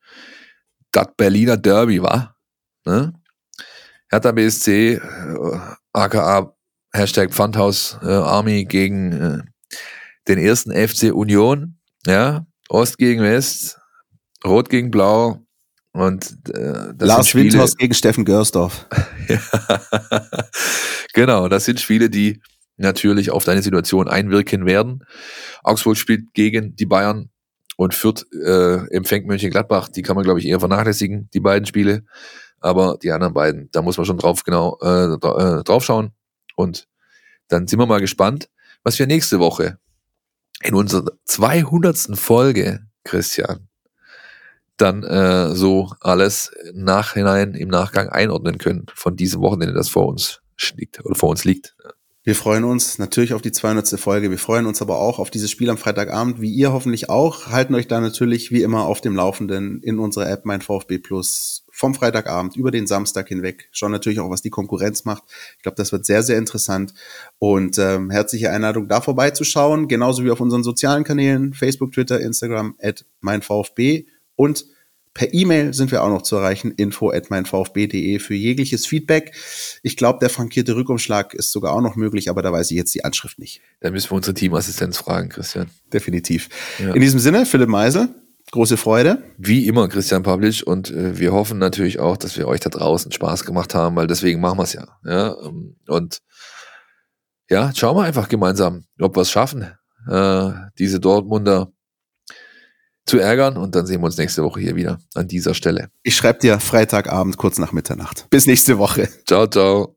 das Berliner Derby, war. Ne? Hertha BSC, äh, aka Hashtag Pfandhaus äh, Army gegen äh, den ersten FC Union, ja, Ost gegen West, Rot gegen Blau und äh, das Lars Spiele, gegen Steffen Görsdorf. ja, genau, das sind Spiele, die natürlich auf deine Situation einwirken werden. Augsburg spielt gegen die Bayern und Fürth äh, empfängt Mönchengladbach. Die kann man, glaube ich, eher vernachlässigen, die beiden Spiele. Aber die anderen beiden, da muss man schon drauf genau äh, äh, drauf schauen. Und dann sind wir mal gespannt, was wir nächste Woche in unserer 200. Folge, Christian, dann äh, so alles nachhinein im Nachgang einordnen können von diesem Wochenende, das vor uns liegt oder vor uns liegt. Wir freuen uns natürlich auf die 200. Folge. Wir freuen uns aber auch auf dieses Spiel am Freitagabend, wie ihr hoffentlich auch. Halten euch da natürlich wie immer auf dem Laufenden in unserer App Mein VfB Plus vom Freitagabend über den Samstag hinweg. Schauen natürlich auch, was die Konkurrenz macht. Ich glaube, das wird sehr, sehr interessant. Und ähm, herzliche Einladung, da vorbeizuschauen. Genauso wie auf unseren sozialen Kanälen, Facebook, Twitter, Instagram, at mein VfB und Per E-Mail sind wir auch noch zu erreichen, info at meinvfb.de für jegliches Feedback. Ich glaube, der frankierte Rückumschlag ist sogar auch noch möglich, aber da weiß ich jetzt die Anschrift nicht. Da müssen wir unsere Teamassistenz fragen, Christian. Definitiv. Ja. In diesem Sinne, Philipp Meisel. Große Freude. Wie immer, Christian Pavlic. Und äh, wir hoffen natürlich auch, dass wir euch da draußen Spaß gemacht haben, weil deswegen machen wir es ja. ja. Ähm, und ja, schauen wir einfach gemeinsam, ob wir es schaffen, äh, diese Dortmunder zu ärgern. Und dann sehen wir uns nächste Woche hier wieder an dieser Stelle. Ich schreibe dir Freitagabend kurz nach Mitternacht. Bis nächste Woche. Ciao, ciao.